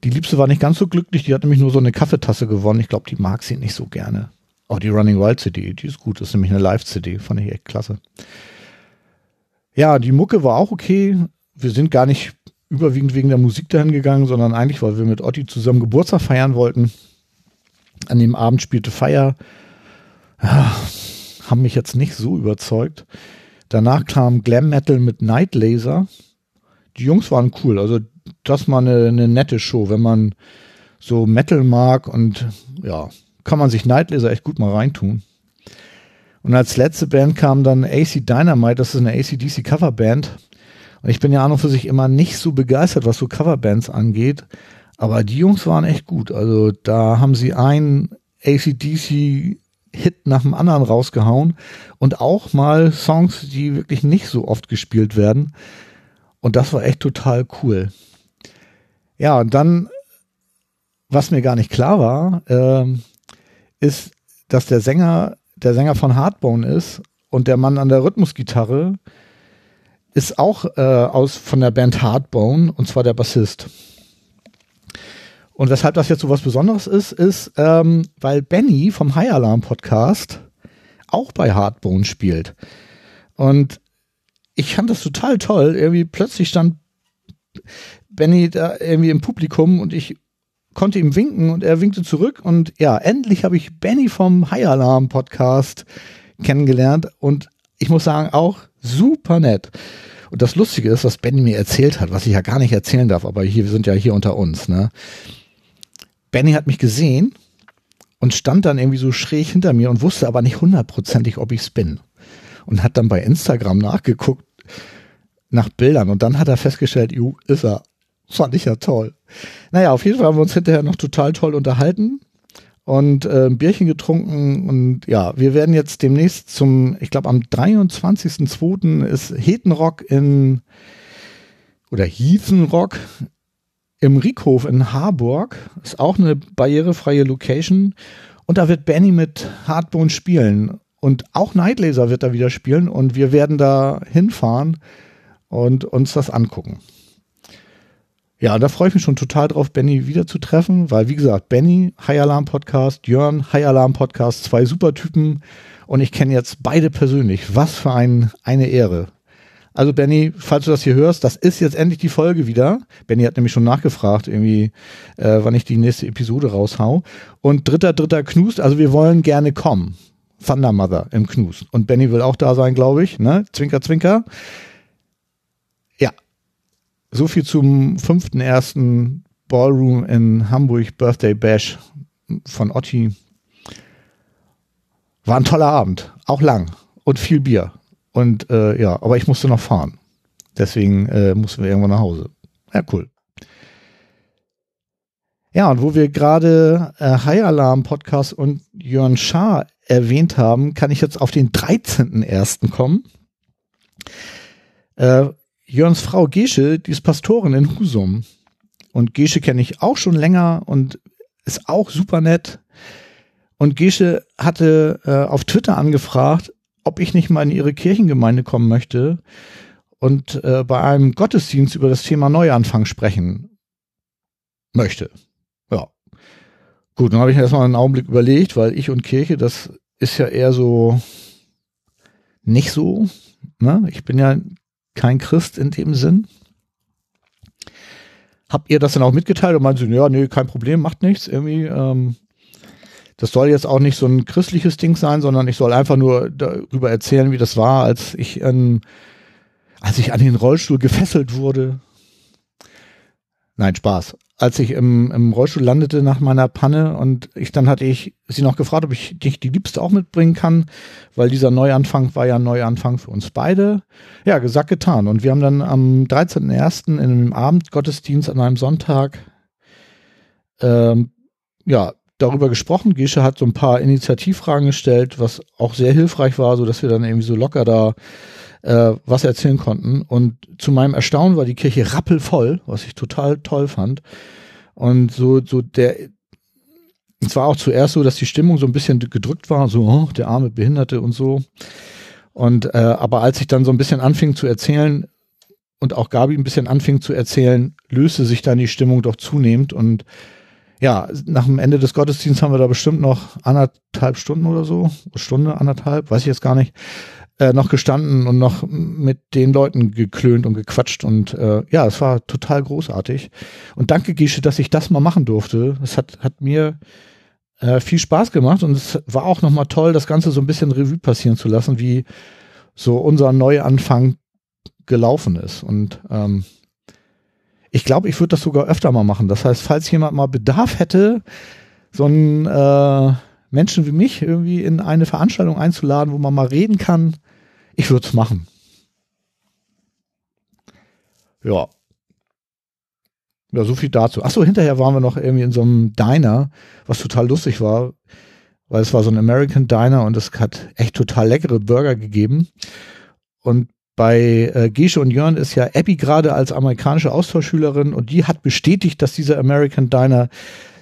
Die Liebste war nicht ganz so glücklich, die hat nämlich nur so eine Kaffeetasse gewonnen. Ich glaube, die mag sie nicht so gerne. Auch die Running Wild CD, die ist gut. Das ist nämlich eine Live-CD, fand ich echt klasse. Ja, die Mucke war auch okay. Wir sind gar nicht überwiegend wegen der Musik dahin gegangen, sondern eigentlich, weil wir mit Otti zusammen Geburtstag feiern wollten. An dem Abend spielte Feier. Ja, haben mich jetzt nicht so überzeugt. Danach kam Glam Metal mit Night Laser. Die Jungs waren cool. Also das war eine, eine nette Show. Wenn man so Metal mag und ja, kann man sich Night Laser echt gut mal reintun. Und als letzte Band kam dann AC Dynamite, das ist eine ACDC Coverband. Und ich bin ja an und für sich immer nicht so begeistert, was so Coverbands angeht. Aber die Jungs waren echt gut. Also da haben sie einen ACDC Hit nach dem anderen rausgehauen und auch mal Songs, die wirklich nicht so oft gespielt werden. Und das war echt total cool. Ja, und dann, was mir gar nicht klar war, äh, ist, dass der Sänger, der Sänger von Hardbone ist und der Mann an der Rhythmusgitarre ist auch äh, aus von der Band Hardbone und zwar der Bassist. Und weshalb das jetzt so was Besonderes ist, ist, ähm, weil Benny vom High Alarm Podcast auch bei Hardbone spielt. Und ich fand das total toll. Irgendwie plötzlich stand Benny da irgendwie im Publikum und ich konnte ihm winken und er winkte zurück. Und ja, endlich habe ich Benny vom High Alarm Podcast kennengelernt und ich muss sagen, auch super nett. Und das Lustige ist, was Benny mir erzählt hat, was ich ja gar nicht erzählen darf, aber hier, wir sind ja hier unter uns, ne? Benny hat mich gesehen und stand dann irgendwie so schräg hinter mir und wusste aber nicht hundertprozentig, ob ich's bin. Und hat dann bei Instagram nachgeguckt nach Bildern und dann hat er festgestellt, ju, ist er. Fand ich ja toll. Naja, auf jeden Fall haben wir uns hinterher noch total toll unterhalten und äh, ein Bierchen getrunken und ja, wir werden jetzt demnächst zum, ich glaube am 23.02. ist Hetenrock in oder Hiethenrock im Riekhof in Harburg. Ist auch eine barrierefreie Location. Und da wird Benny mit Hardbone spielen. Und auch Nightlaser wird da wieder spielen. Und wir werden da hinfahren und uns das angucken. Ja, da freue ich mich schon total drauf, Benny wieder zu treffen, weil wie gesagt, Benny, High Alarm Podcast, Jörn, High Alarm Podcast, zwei super Typen und ich kenne jetzt beide persönlich. Was für ein, eine Ehre. Also Benny, falls du das hier hörst, das ist jetzt endlich die Folge wieder. Benny hat nämlich schon nachgefragt, irgendwie, äh, wann ich die nächste Episode raushau. Und dritter, dritter Knust, also wir wollen gerne kommen. Thunder Mother im Knust. Und Benny will auch da sein, glaube ich. Ne? Zwinker, zwinker. So viel zum fünften ersten Ballroom in Hamburg Birthday Bash von Otti. War ein toller Abend. Auch lang. Und viel Bier. Und äh, ja, aber ich musste noch fahren. Deswegen äh, mussten wir irgendwann nach Hause. Ja, cool. Ja, und wo wir gerade äh, High Alarm Podcast und Jörn Schaar erwähnt haben, kann ich jetzt auf den 13.01. kommen. Äh, Jörns Frau Gesche, die ist Pastorin in Husum. Und Gesche kenne ich auch schon länger und ist auch super nett. Und Gesche hatte äh, auf Twitter angefragt, ob ich nicht mal in ihre Kirchengemeinde kommen möchte und äh, bei einem Gottesdienst über das Thema Neuanfang sprechen möchte. Ja. Gut, dann habe ich erstmal einen Augenblick überlegt, weil ich und Kirche, das ist ja eher so nicht so. Ne? Ich bin ja kein Christ in dem Sinn. Habt ihr das dann auch mitgeteilt und meinte, ja, nee, kein Problem, macht nichts. Irgendwie, ähm, das soll jetzt auch nicht so ein christliches Ding sein, sondern ich soll einfach nur darüber erzählen, wie das war, als ich, ähm, als ich an den Rollstuhl gefesselt wurde. Nein, Spaß. Als ich im, im Rollstuhl landete nach meiner Panne und ich dann hatte ich sie noch gefragt, ob ich dich die Liebste auch mitbringen kann, weil dieser Neuanfang war ja ein Neuanfang für uns beide. Ja, gesagt, getan. Und wir haben dann am 13.01. in einem Abendgottesdienst an einem Sonntag ähm, ja, darüber gesprochen. Gesche hat so ein paar Initiativfragen gestellt, was auch sehr hilfreich war, so dass wir dann irgendwie so locker da äh, was erzählen konnten. Und zu meinem Erstaunen war die Kirche rappelvoll, was ich total toll fand. Und so, so der, es war auch zuerst so, dass die Stimmung so ein bisschen gedrückt war, so oh, der arme Behinderte und so. Und äh, aber als ich dann so ein bisschen anfing zu erzählen und auch Gabi ein bisschen anfing zu erzählen, löste sich dann die Stimmung doch zunehmend und ja, nach dem Ende des Gottesdienstes haben wir da bestimmt noch anderthalb Stunden oder so, Stunde, anderthalb, weiß ich jetzt gar nicht, äh, noch gestanden und noch mit den Leuten geklönt und gequatscht und äh, ja, es war total großartig. Und danke Gische, dass ich das mal machen durfte. Es hat, hat mir äh, viel Spaß gemacht und es war auch nochmal toll, das Ganze so ein bisschen Revue passieren zu lassen, wie so unser Neuanfang gelaufen ist. Und ähm, ich glaube, ich würde das sogar öfter mal machen. Das heißt, falls jemand mal Bedarf hätte, so einen äh, Menschen wie mich irgendwie in eine Veranstaltung einzuladen, wo man mal reden kann, ich würde es machen. Ja. Ja, so viel dazu. Achso, hinterher waren wir noch irgendwie in so einem Diner, was total lustig war, weil es war so ein American Diner und es hat echt total leckere Burger gegeben. Und bei äh, Gesche und Jörn ist ja Abby gerade als amerikanische Austauschschülerin und die hat bestätigt, dass dieser American Diner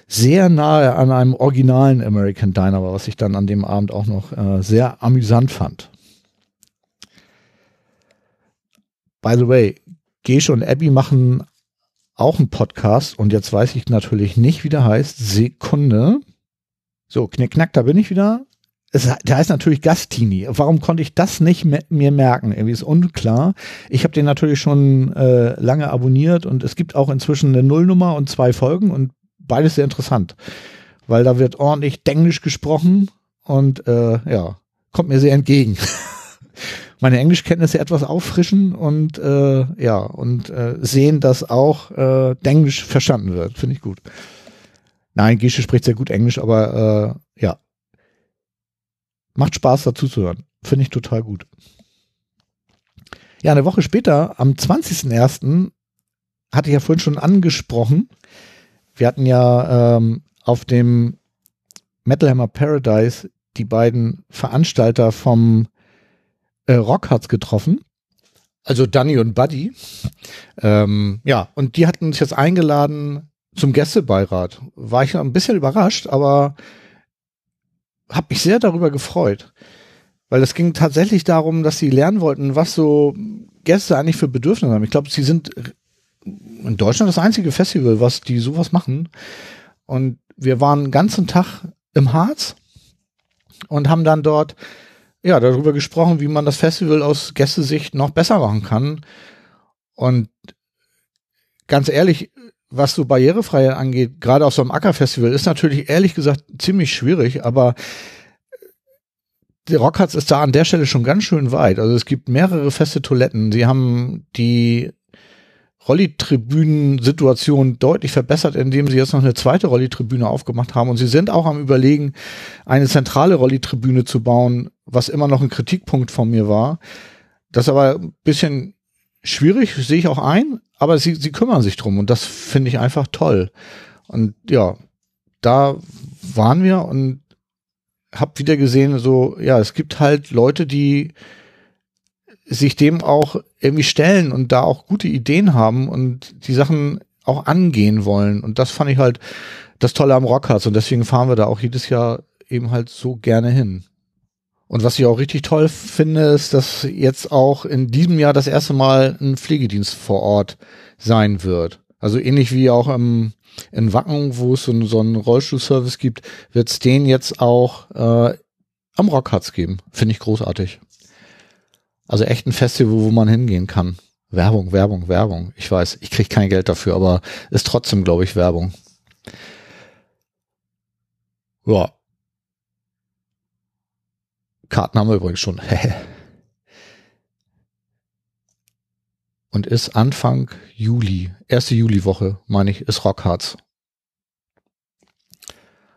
sehr nahe an einem originalen American Diner war, was ich dann an dem Abend auch noch äh, sehr amüsant fand. By the way, Gesche und Abby machen auch einen Podcast und jetzt weiß ich natürlich nicht, wie der heißt. Sekunde. So, knick, knack, da bin ich wieder es, der heißt natürlich Gastini. Warum konnte ich das nicht mir merken? Irgendwie ist unklar. Ich habe den natürlich schon äh, lange abonniert und es gibt auch inzwischen eine Nullnummer und zwei Folgen und beides sehr interessant, weil da wird ordentlich Denglisch gesprochen und äh, ja, kommt mir sehr entgegen. Meine Englischkenntnisse etwas auffrischen und äh, ja und äh, sehen, dass auch äh, Denglisch verstanden wird. Finde ich gut. Nein, Gesche spricht sehr gut Englisch, aber äh, ja, Macht Spaß dazu zu hören. Finde ich total gut. Ja, eine Woche später, am 20.01., hatte ich ja vorhin schon angesprochen, wir hatten ja ähm, auf dem Metal Hammer Paradise die beiden Veranstalter vom äh, Rockhards getroffen. Also Danny und Buddy. Ähm, ja, und die hatten uns jetzt eingeladen zum Gästebeirat. War ich ein bisschen überrascht, aber habe mich sehr darüber gefreut, weil es ging tatsächlich darum, dass sie lernen wollten, was so Gäste eigentlich für Bedürfnisse haben. Ich glaube, sie sind in Deutschland das einzige Festival, was die sowas machen. Und wir waren den ganzen Tag im Harz und haben dann dort ja darüber gesprochen, wie man das Festival aus Gästesicht noch besser machen kann. Und ganz ehrlich, was so Barrierefreiheit angeht, gerade auf so einem Ackerfestival, ist natürlich ehrlich gesagt ziemlich schwierig, aber der Rockharz ist da an der Stelle schon ganz schön weit. Also es gibt mehrere feste Toiletten. Sie haben die Rollitribünen-Situation deutlich verbessert, indem sie jetzt noch eine zweite Rollitribüne aufgemacht haben. Und sie sind auch am Überlegen, eine zentrale Rollitribüne zu bauen, was immer noch ein Kritikpunkt von mir war. Das ist aber ein bisschen schwierig, sehe ich auch ein, aber sie, sie kümmern sich drum und das finde ich einfach toll. Und ja, da waren wir und hab wieder gesehen, so, ja, es gibt halt Leute, die sich dem auch irgendwie stellen und da auch gute Ideen haben und die Sachen auch angehen wollen. Und das fand ich halt das Tolle am Rockharz und deswegen fahren wir da auch jedes Jahr eben halt so gerne hin. Und was ich auch richtig toll finde, ist, dass jetzt auch in diesem Jahr das erste Mal ein Pflegedienst vor Ort sein wird. Also ähnlich wie auch im, in Wacken, wo es so, so einen Rollstuhlservice gibt, wird es den jetzt auch äh, am Rockharz geben. Finde ich großartig. Also echt ein Festival, wo man hingehen kann. Werbung, Werbung, Werbung. Ich weiß, ich kriege kein Geld dafür, aber ist trotzdem, glaube ich, Werbung. Ja, Karten haben wir übrigens schon. Und ist Anfang Juli, erste Juliwoche, meine ich, ist Rockharz.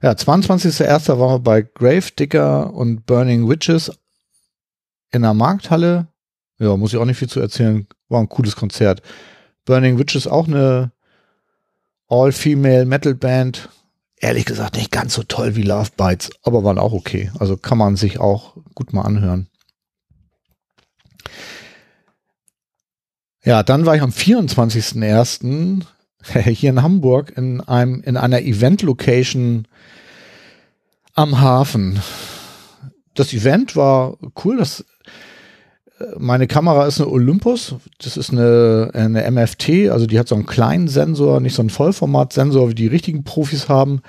Ja, 22.01. waren wir bei Grave Digger und Burning Witches in der Markthalle. Ja, muss ich auch nicht viel zu erzählen. War ein cooles Konzert. Burning Witches auch eine All-Female Metal Band ehrlich gesagt nicht ganz so toll wie Love Bites, aber waren auch okay. Also kann man sich auch gut mal anhören. Ja, dann war ich am 24.01. hier in Hamburg in einem, in einer Event-Location am Hafen. Das Event war cool, das meine Kamera ist eine Olympus. Das ist eine, eine MFT, also die hat so einen kleinen Sensor, nicht so einen Vollformat-Sensor, wie die richtigen Profis haben.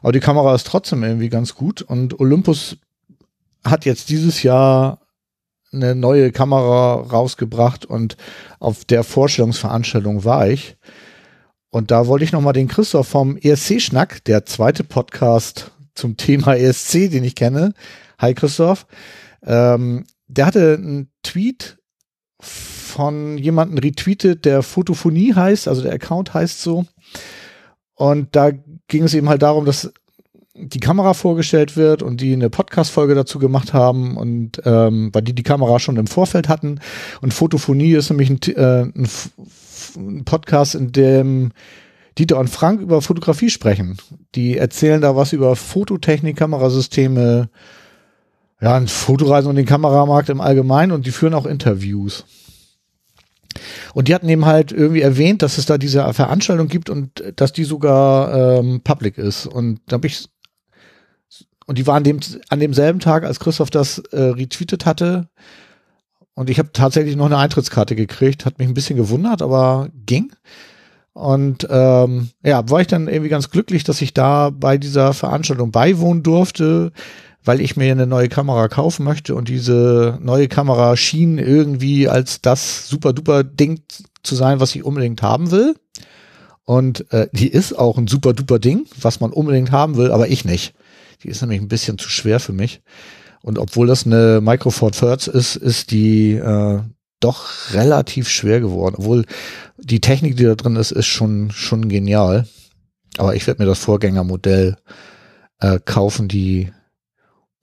Aber die Kamera ist trotzdem irgendwie ganz gut. Und Olympus hat jetzt dieses Jahr eine neue Kamera rausgebracht und auf der Vorstellungsveranstaltung war ich. Und da wollte ich nochmal den Christoph vom ESC-Schnack, der zweite Podcast zum Thema ESC, den ich kenne. Hi Christoph. Ähm, der hatte einen Tweet von jemandem retweetet, der Fotophonie heißt, also der Account heißt so. Und da ging es eben halt darum, dass die Kamera vorgestellt wird und die eine Podcast-Folge dazu gemacht haben und ähm, weil die die Kamera schon im Vorfeld hatten. Und Fotophonie ist nämlich ein, äh, ein, ein Podcast, in dem Dieter und Frank über Fotografie sprechen. Die erzählen da was über Fototechnik, Kamerasysteme, ja, ein Fotoreisen und den Kameramarkt im Allgemeinen und die führen auch Interviews. Und die hatten eben halt irgendwie erwähnt, dass es da diese Veranstaltung gibt und dass die sogar ähm, public ist. Und da habe ich und die waren dem, an demselben Tag, als Christoph das äh, retweetet hatte. Und ich habe tatsächlich noch eine Eintrittskarte gekriegt. Hat mich ein bisschen gewundert, aber ging. Und ähm, ja, war ich dann irgendwie ganz glücklich, dass ich da bei dieser Veranstaltung beiwohnen durfte weil ich mir eine neue Kamera kaufen möchte und diese neue Kamera schien irgendwie als das super duper Ding zu sein, was ich unbedingt haben will. Und äh, die ist auch ein super duper Ding, was man unbedingt haben will, aber ich nicht. Die ist nämlich ein bisschen zu schwer für mich. Und obwohl das eine Micro Four Thirds ist, ist die äh, doch relativ schwer geworden. Obwohl die Technik, die da drin ist, ist schon, schon genial. Aber ich werde mir das Vorgängermodell äh, kaufen, die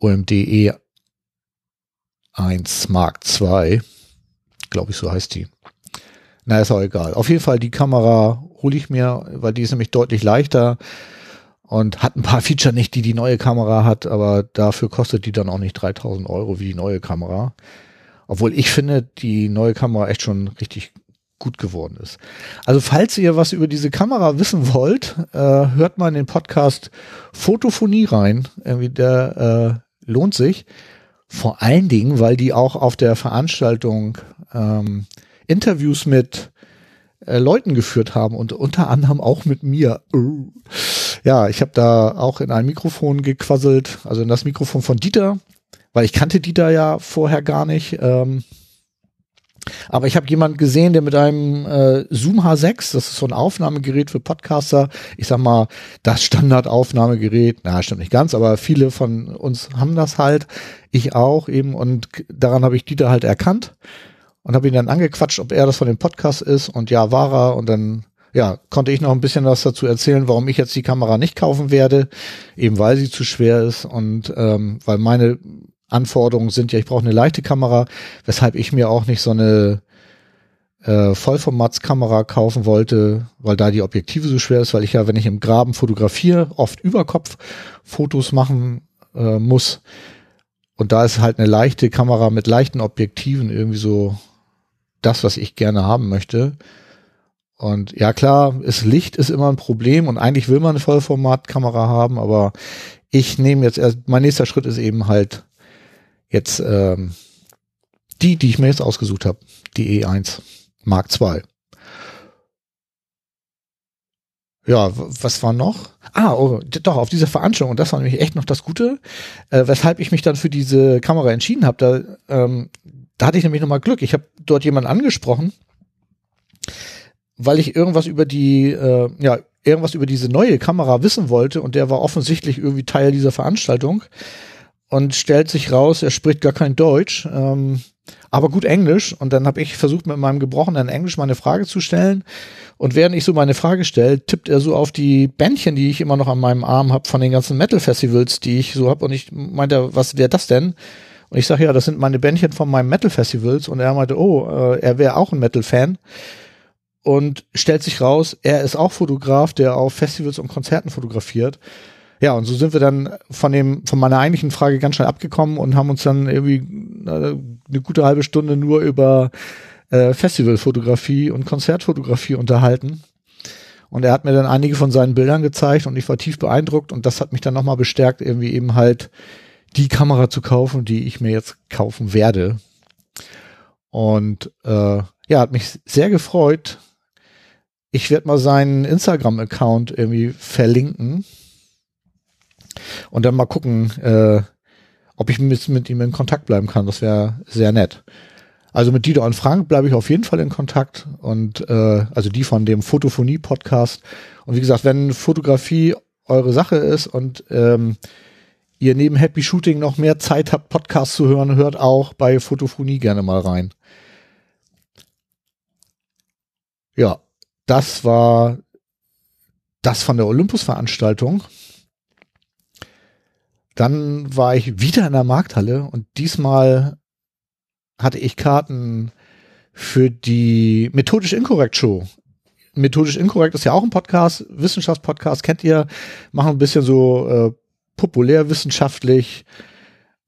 OMDE 1 Mark II. Glaube ich, so heißt die. Na, ist auch egal. Auf jeden Fall, die Kamera hole ich mir, weil die ist nämlich deutlich leichter und hat ein paar Feature nicht, die die neue Kamera hat, aber dafür kostet die dann auch nicht 3000 Euro wie die neue Kamera. Obwohl ich finde, die neue Kamera echt schon richtig gut geworden ist. Also falls ihr was über diese Kamera wissen wollt, äh, hört mal in den Podcast Fotophonie rein. Irgendwie der äh, lohnt sich. Vor allen Dingen, weil die auch auf der Veranstaltung ähm, Interviews mit äh, Leuten geführt haben und unter anderem auch mit mir. Uh. Ja, ich habe da auch in ein Mikrofon gequasselt, also in das Mikrofon von Dieter, weil ich kannte Dieter ja vorher gar nicht. Ähm, aber ich habe jemanden gesehen, der mit einem äh, Zoom H6, das ist so ein Aufnahmegerät für Podcaster, ich sag mal, das Standardaufnahmegerät, na, stimmt nicht ganz, aber viele von uns haben das halt, ich auch eben und daran habe ich Dieter halt erkannt und habe ihn dann angequatscht, ob er das von dem Podcast ist und ja, war er und dann ja, konnte ich noch ein bisschen was dazu erzählen, warum ich jetzt die Kamera nicht kaufen werde, eben weil sie zu schwer ist und ähm, weil meine Anforderungen sind ja, ich brauche eine leichte Kamera, weshalb ich mir auch nicht so eine äh, Vollformatskamera kaufen wollte, weil da die Objektive so schwer ist, weil ich ja, wenn ich im Graben fotografiere, oft über Kopf Fotos machen äh, muss. Und da ist halt eine leichte Kamera mit leichten Objektiven irgendwie so das, was ich gerne haben möchte. Und ja, klar, ist Licht ist immer ein Problem und eigentlich will man eine Vollformatkamera haben, aber ich nehme jetzt erst, mein nächster Schritt ist eben halt Jetzt ähm, die, die ich mir jetzt ausgesucht habe, die E1 Mark II. Ja, was war noch? Ah, oh, doch, auf dieser Veranstaltung, und das war nämlich echt noch das Gute, äh, weshalb ich mich dann für diese Kamera entschieden habe. Da, ähm, da hatte ich nämlich nochmal Glück. Ich habe dort jemanden angesprochen, weil ich irgendwas über die, äh, ja, irgendwas über diese neue Kamera wissen wollte und der war offensichtlich irgendwie Teil dieser Veranstaltung und stellt sich raus, er spricht gar kein Deutsch, ähm, aber gut Englisch. Und dann habe ich versucht, mit meinem gebrochenen Englisch meine Frage zu stellen. Und während ich so meine Frage stelle, tippt er so auf die Bändchen, die ich immer noch an meinem Arm habe von den ganzen Metal-Festivals, die ich so habe. Und ich meinte, was wäre das denn? Und ich sage, ja, das sind meine Bändchen von meinem Metal-Festivals. Und er meinte, oh, äh, er wäre auch ein Metal-Fan. Und stellt sich raus, er ist auch Fotograf, der auf Festivals und Konzerten fotografiert. Ja, und so sind wir dann von dem, von meiner eigentlichen Frage ganz schnell abgekommen und haben uns dann irgendwie äh, eine gute halbe Stunde nur über äh, Festivalfotografie und Konzertfotografie unterhalten. Und er hat mir dann einige von seinen Bildern gezeigt und ich war tief beeindruckt und das hat mich dann nochmal bestärkt, irgendwie eben halt die Kamera zu kaufen, die ich mir jetzt kaufen werde. Und äh, ja, hat mich sehr gefreut. Ich werde mal seinen Instagram-Account irgendwie verlinken und dann mal gucken, äh, ob ich mit, mit ihm in Kontakt bleiben kann. Das wäre sehr nett. Also mit Dido und Frank bleibe ich auf jeden Fall in Kontakt und äh, also die von dem Fotophonie-Podcast. Und wie gesagt, wenn Fotografie eure Sache ist und ähm, ihr neben Happy Shooting noch mehr Zeit habt, Podcasts zu hören, hört auch bei Fotophonie gerne mal rein. Ja, das war das von der Olympus-Veranstaltung. Dann war ich wieder in der Markthalle und diesmal hatte ich Karten für die Methodisch Inkorrekt Show. Methodisch Inkorrekt ist ja auch ein Podcast, Wissenschaftspodcast, kennt ihr, machen ein bisschen so äh, populärwissenschaftlich,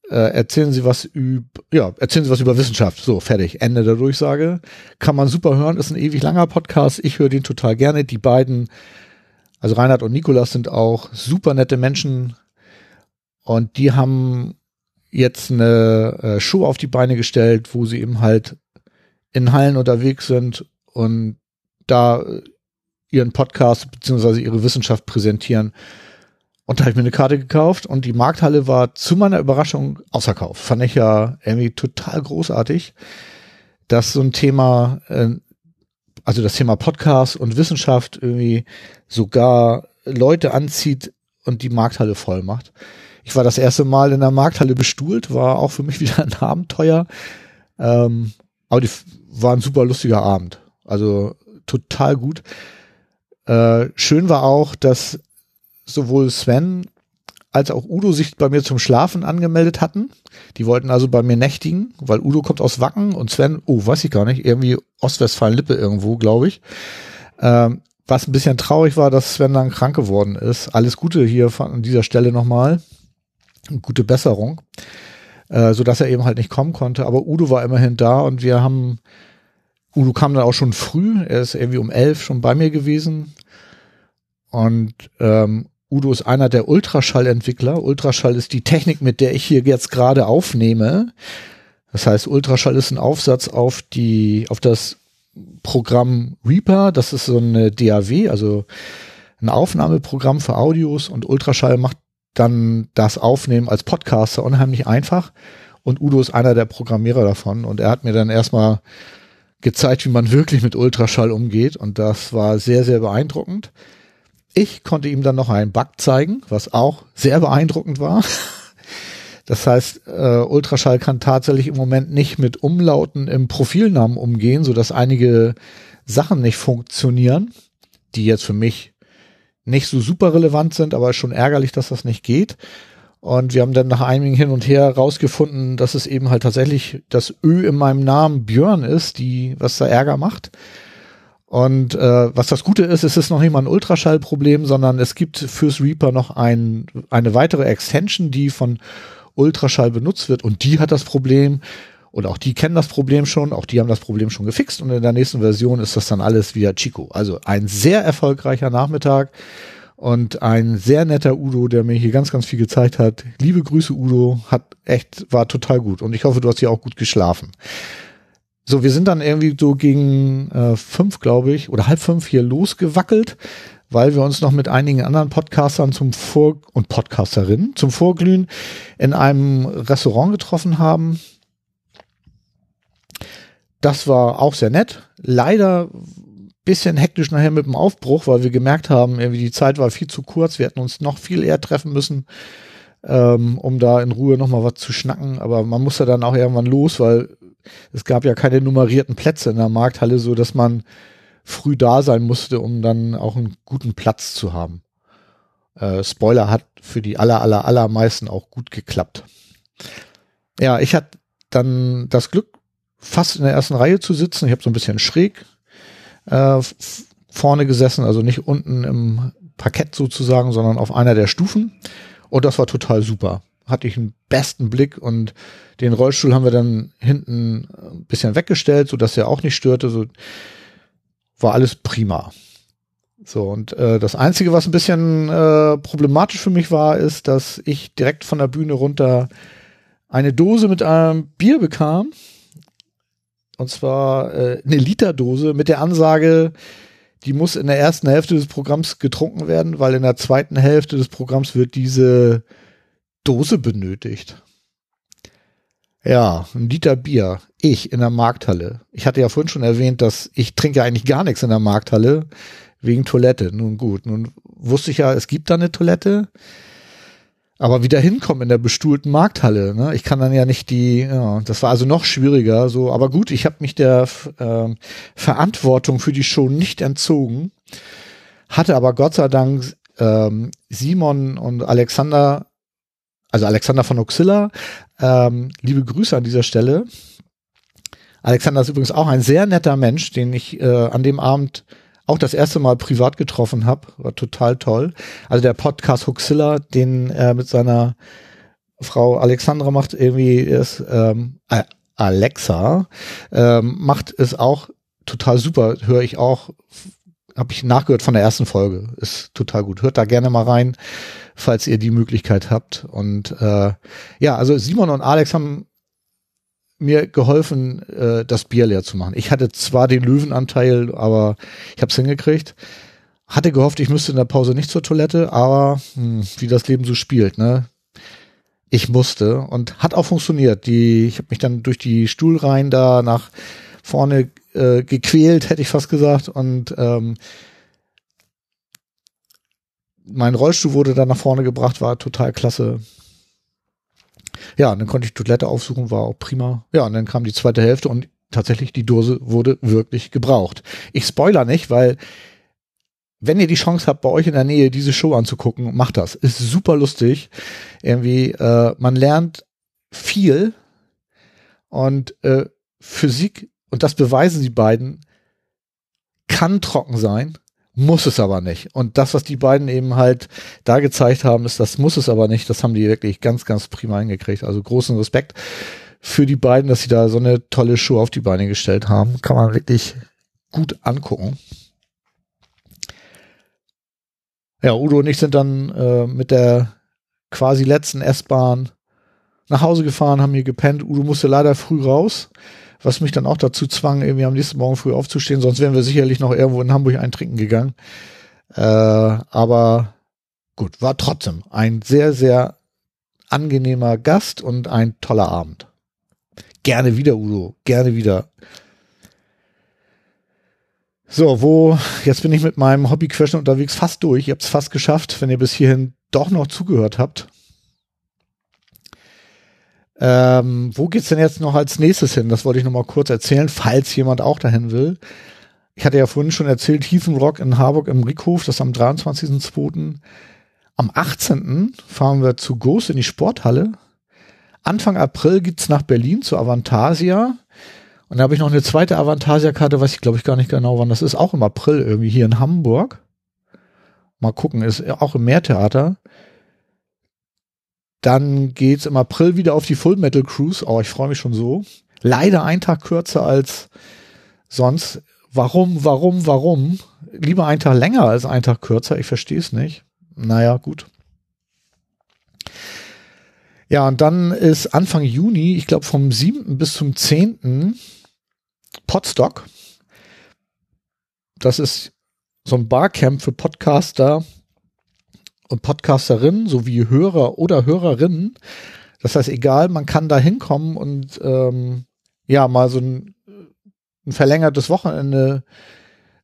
äh, erzählen Sie was über, ja, erzählen Sie was über Wissenschaft. So, fertig. Ende der Durchsage. Kann man super hören, ist ein ewig langer Podcast. Ich höre den total gerne. Die beiden, also Reinhard und Nikolas sind auch super nette Menschen. Und die haben jetzt eine äh, Show auf die Beine gestellt, wo sie eben halt in Hallen unterwegs sind und da äh, ihren Podcast beziehungsweise ihre Wissenschaft präsentieren. Und da habe ich mir eine Karte gekauft und die Markthalle war zu meiner Überraschung ausverkauft. Fand ich ja irgendwie total großartig, dass so ein Thema, äh, also das Thema Podcast und Wissenschaft irgendwie sogar Leute anzieht und die Markthalle voll macht. Ich war das erste Mal in der Markthalle bestuhlt, war auch für mich wieder ein Abenteuer. Ähm, aber die war ein super lustiger Abend. Also total gut. Äh, schön war auch, dass sowohl Sven als auch Udo sich bei mir zum Schlafen angemeldet hatten. Die wollten also bei mir nächtigen, weil Udo kommt aus Wacken und Sven, oh, weiß ich gar nicht, irgendwie Ostwestfalen-Lippe irgendwo, glaube ich. Ähm, was ein bisschen traurig war, dass Sven dann krank geworden ist. Alles Gute hier an dieser Stelle nochmal gute Besserung, äh, so dass er eben halt nicht kommen konnte. Aber Udo war immerhin da und wir haben, Udo kam dann auch schon früh, er ist irgendwie um elf schon bei mir gewesen und ähm, Udo ist einer der Ultraschallentwickler. Ultraschall ist die Technik, mit der ich hier jetzt gerade aufnehme. Das heißt, Ultraschall ist ein Aufsatz auf die, auf das Programm Reaper. Das ist so eine DAW, also ein Aufnahmeprogramm für Audios und Ultraschall macht dann das Aufnehmen als Podcaster unheimlich einfach. Und Udo ist einer der Programmierer davon. Und er hat mir dann erstmal gezeigt, wie man wirklich mit Ultraschall umgeht. Und das war sehr, sehr beeindruckend. Ich konnte ihm dann noch einen Bug zeigen, was auch sehr beeindruckend war. Das heißt, äh, Ultraschall kann tatsächlich im Moment nicht mit Umlauten im Profilnamen umgehen, so dass einige Sachen nicht funktionieren, die jetzt für mich nicht so super relevant sind, aber schon ärgerlich, dass das nicht geht. Und wir haben dann nach einigen hin und her rausgefunden, dass es eben halt tatsächlich das Ö in meinem Namen Björn ist, die, was da Ärger macht. Und äh, was das Gute ist, es ist noch nicht mal ein Ultraschallproblem, sondern es gibt fürs Reaper noch ein, eine weitere Extension, die von Ultraschall benutzt wird und die hat das Problem, und auch die kennen das Problem schon, auch die haben das Problem schon gefixt und in der nächsten Version ist das dann alles via Chico. Also ein sehr erfolgreicher Nachmittag und ein sehr netter Udo, der mir hier ganz, ganz viel gezeigt hat. Liebe Grüße, Udo, hat echt, war total gut und ich hoffe, du hast hier auch gut geschlafen. So, wir sind dann irgendwie so gegen äh, fünf, glaube ich, oder halb fünf hier losgewackelt, weil wir uns noch mit einigen anderen Podcastern zum Vor- und Podcasterinnen zum Vorglühen in einem Restaurant getroffen haben das war auch sehr nett. Leider bisschen hektisch nachher mit dem Aufbruch, weil wir gemerkt haben, irgendwie die Zeit war viel zu kurz. Wir hätten uns noch viel eher treffen müssen, ähm, um da in Ruhe nochmal was zu schnacken. Aber man musste dann auch irgendwann los, weil es gab ja keine nummerierten Plätze in der Markthalle, so dass man früh da sein musste, um dann auch einen guten Platz zu haben. Äh, Spoiler hat für die aller, aller, allermeisten auch gut geklappt. Ja, ich hatte dann das Glück, fast in der ersten Reihe zu sitzen. Ich habe so ein bisschen schräg äh, vorne gesessen, also nicht unten im Parkett sozusagen, sondern auf einer der Stufen. Und das war total super. Hatte ich einen besten Blick und den Rollstuhl haben wir dann hinten ein bisschen weggestellt, so dass er auch nicht störte. So war alles prima. So, und äh, das Einzige, was ein bisschen äh, problematisch für mich war, ist, dass ich direkt von der Bühne runter eine Dose mit einem Bier bekam Und zwar äh, eine Literdose mit der Ansage, die muss in der ersten Hälfte des Programms getrunken werden, weil in der zweiten Hälfte des Programms wird diese Dose benötigt. Ja, ein Liter Bier. Ich in der Markthalle. Ich hatte ja vorhin schon erwähnt, dass ich trinke eigentlich gar nichts in der Markthalle wegen Toilette. Nun gut, nun wusste ich ja, es gibt da eine Toilette. Aber wieder hinkommen in der bestuhlten Markthalle, ne? Ich kann dann ja nicht die, ja, das war also noch schwieriger. So, aber gut, ich habe mich der äh, Verantwortung für die Show nicht entzogen, hatte aber Gott sei Dank ähm, Simon und Alexander, also Alexander von Oxilla, ähm, liebe Grüße an dieser Stelle. Alexander ist übrigens auch ein sehr netter Mensch, den ich äh, an dem Abend auch das erste Mal privat getroffen habe. War total toll. Also der Podcast Huxilla, den er mit seiner Frau Alexandra macht, irgendwie ist ähm, Alexa, ähm, macht es auch total super. Höre ich auch, habe ich nachgehört von der ersten Folge. Ist total gut. Hört da gerne mal rein, falls ihr die Möglichkeit habt. Und äh, ja, also Simon und Alex haben mir geholfen, äh, das Bier leer zu machen. Ich hatte zwar den Löwenanteil, aber ich habe es hingekriegt. Hatte gehofft, ich müsste in der Pause nicht zur Toilette, aber hm, wie das Leben so spielt, ne? Ich musste und hat auch funktioniert. Die, ich habe mich dann durch die Stuhlreihen da nach vorne äh, gequält, hätte ich fast gesagt. Und ähm, mein Rollstuhl wurde dann nach vorne gebracht, war total klasse. Ja, und dann konnte ich Toilette aufsuchen, war auch prima. Ja, und dann kam die zweite Hälfte und tatsächlich die Dose wurde wirklich gebraucht. Ich spoiler nicht, weil wenn ihr die Chance habt, bei euch in der Nähe diese Show anzugucken, macht das. Ist super lustig. Irgendwie, äh, man lernt viel und äh, Physik, und das beweisen sie beiden, kann trocken sein muss es aber nicht. Und das, was die beiden eben halt da gezeigt haben, ist, das muss es aber nicht. Das haben die wirklich ganz, ganz prima hingekriegt. Also großen Respekt für die beiden, dass sie da so eine tolle Show auf die Beine gestellt haben. Kann man wirklich gut angucken. Ja, Udo und ich sind dann äh, mit der quasi letzten S-Bahn nach Hause gefahren, haben hier gepennt. Udo musste leider früh raus was mich dann auch dazu zwang, irgendwie am nächsten Morgen früh aufzustehen, sonst wären wir sicherlich noch irgendwo in Hamburg eintrinken gegangen. Äh, aber gut, war trotzdem ein sehr, sehr angenehmer Gast und ein toller Abend. Gerne wieder, Udo, gerne wieder. So, wo, jetzt bin ich mit meinem Hobbyquestion unterwegs fast durch. Ihr habt es fast geschafft, wenn ihr bis hierhin doch noch zugehört habt. Ähm, wo geht's denn jetzt noch als nächstes hin? Das wollte ich noch mal kurz erzählen, falls jemand auch dahin will. Ich hatte ja vorhin schon erzählt, Rock in Harburg im Rickhof, das am 23.02. Am 18. fahren wir zu Ghost in die Sporthalle. Anfang April geht's nach Berlin zu Avantasia. Und da habe ich noch eine zweite Avantasia-Karte, weiß ich glaube ich gar nicht genau, wann das ist. Auch im April irgendwie hier in Hamburg. Mal gucken, ist auch im Meertheater. Dann geht's im April wieder auf die Full Metal Cruise. Oh, ich freue mich schon so. Leider ein Tag kürzer als sonst. Warum, warum, warum? Lieber ein Tag länger als ein Tag kürzer. Ich verstehe es nicht. Naja, gut. Ja, und dann ist Anfang Juni, ich glaube vom 7. bis zum 10. Podstock. Das ist so ein Barcamp für Podcaster und Podcasterinnen sowie Hörer oder Hörerinnen. Das heißt, egal, man kann da hinkommen und ähm, ja, mal so ein, ein verlängertes Wochenende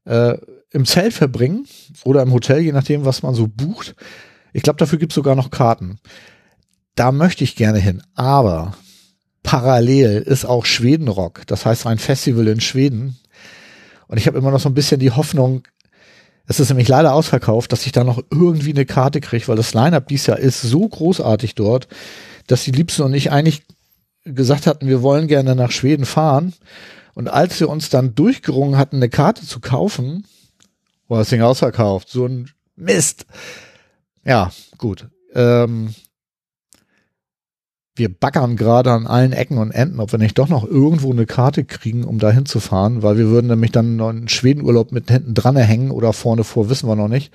äh, im Zelt verbringen oder im Hotel, je nachdem, was man so bucht. Ich glaube, dafür gibt es sogar noch Karten. Da möchte ich gerne hin. Aber parallel ist auch Schwedenrock. Das heißt, ein Festival in Schweden. Und ich habe immer noch so ein bisschen die Hoffnung, es ist nämlich leider ausverkauft, dass ich da noch irgendwie eine Karte kriege, weil das Line-Up dies Jahr ist so großartig dort, dass die Liebsten und ich eigentlich gesagt hatten, wir wollen gerne nach Schweden fahren. Und als wir uns dann durchgerungen hatten, eine Karte zu kaufen, war das Ding ausverkauft. So ein Mist. Ja, gut. Ähm, wir baggern gerade an allen Ecken und Enden, ob wir nicht doch noch irgendwo eine Karte kriegen, um da hinzufahren, weil wir würden nämlich dann noch einen Schwedenurlaub mit hinten dran hängen oder vorne vor, wissen wir noch nicht.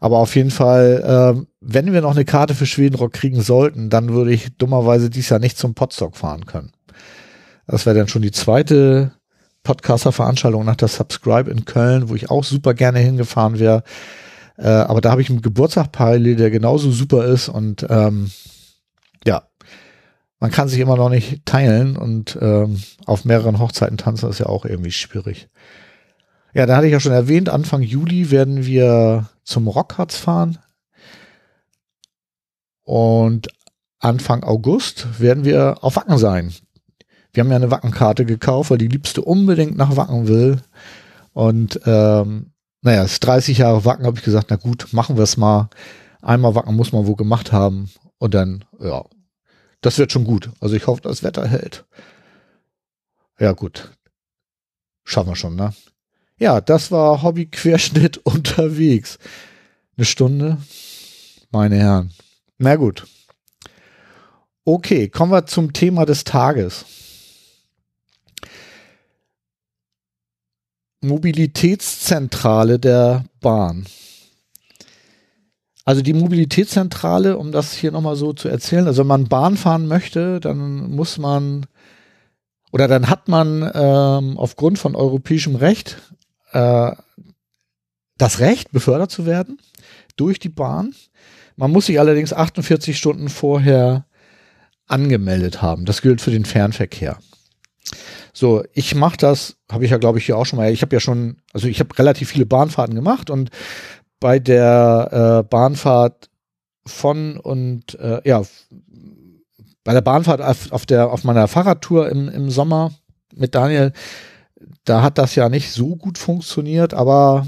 Aber auf jeden Fall, äh, wenn wir noch eine Karte für Schwedenrock kriegen sollten, dann würde ich dummerweise dies Jahr nicht zum Potstock fahren können. Das wäre dann schon die zweite Podcaster-Veranstaltung nach der Subscribe in Köln, wo ich auch super gerne hingefahren wäre. Äh, aber da habe ich einen Geburtstag parallel, der genauso super ist und ähm, man kann sich immer noch nicht teilen und ähm, auf mehreren Hochzeiten tanzen ist ja auch irgendwie schwierig. Ja, da hatte ich ja schon erwähnt, Anfang Juli werden wir zum Rockharz fahren. Und Anfang August werden wir auf Wacken sein. Wir haben ja eine Wackenkarte gekauft, weil die Liebste unbedingt nach Wacken will. Und ähm, naja, es ist 30 Jahre Wacken, habe ich gesagt, na gut, machen wir es mal. Einmal Wacken muss man wohl gemacht haben. Und dann, ja, das wird schon gut. Also ich hoffe, das Wetter hält. Ja, gut. Schaffen wir schon, ne? Ja, das war Hobby-Querschnitt unterwegs. Eine Stunde. Meine Herren. Na gut. Okay, kommen wir zum Thema des Tages. Mobilitätszentrale der Bahn. Also die Mobilitätszentrale, um das hier nochmal so zu erzählen, also wenn man Bahn fahren möchte, dann muss man oder dann hat man ähm, aufgrund von europäischem Recht äh, das Recht, befördert zu werden durch die Bahn. Man muss sich allerdings 48 Stunden vorher angemeldet haben. Das gilt für den Fernverkehr. So, ich mache das, habe ich ja glaube ich hier auch schon mal. Ich habe ja schon, also ich habe relativ viele Bahnfahrten gemacht und bei der äh, Bahnfahrt von und äh, ja bei der Bahnfahrt auf, auf der auf meiner Fahrradtour im, im Sommer mit Daniel, da hat das ja nicht so gut funktioniert, aber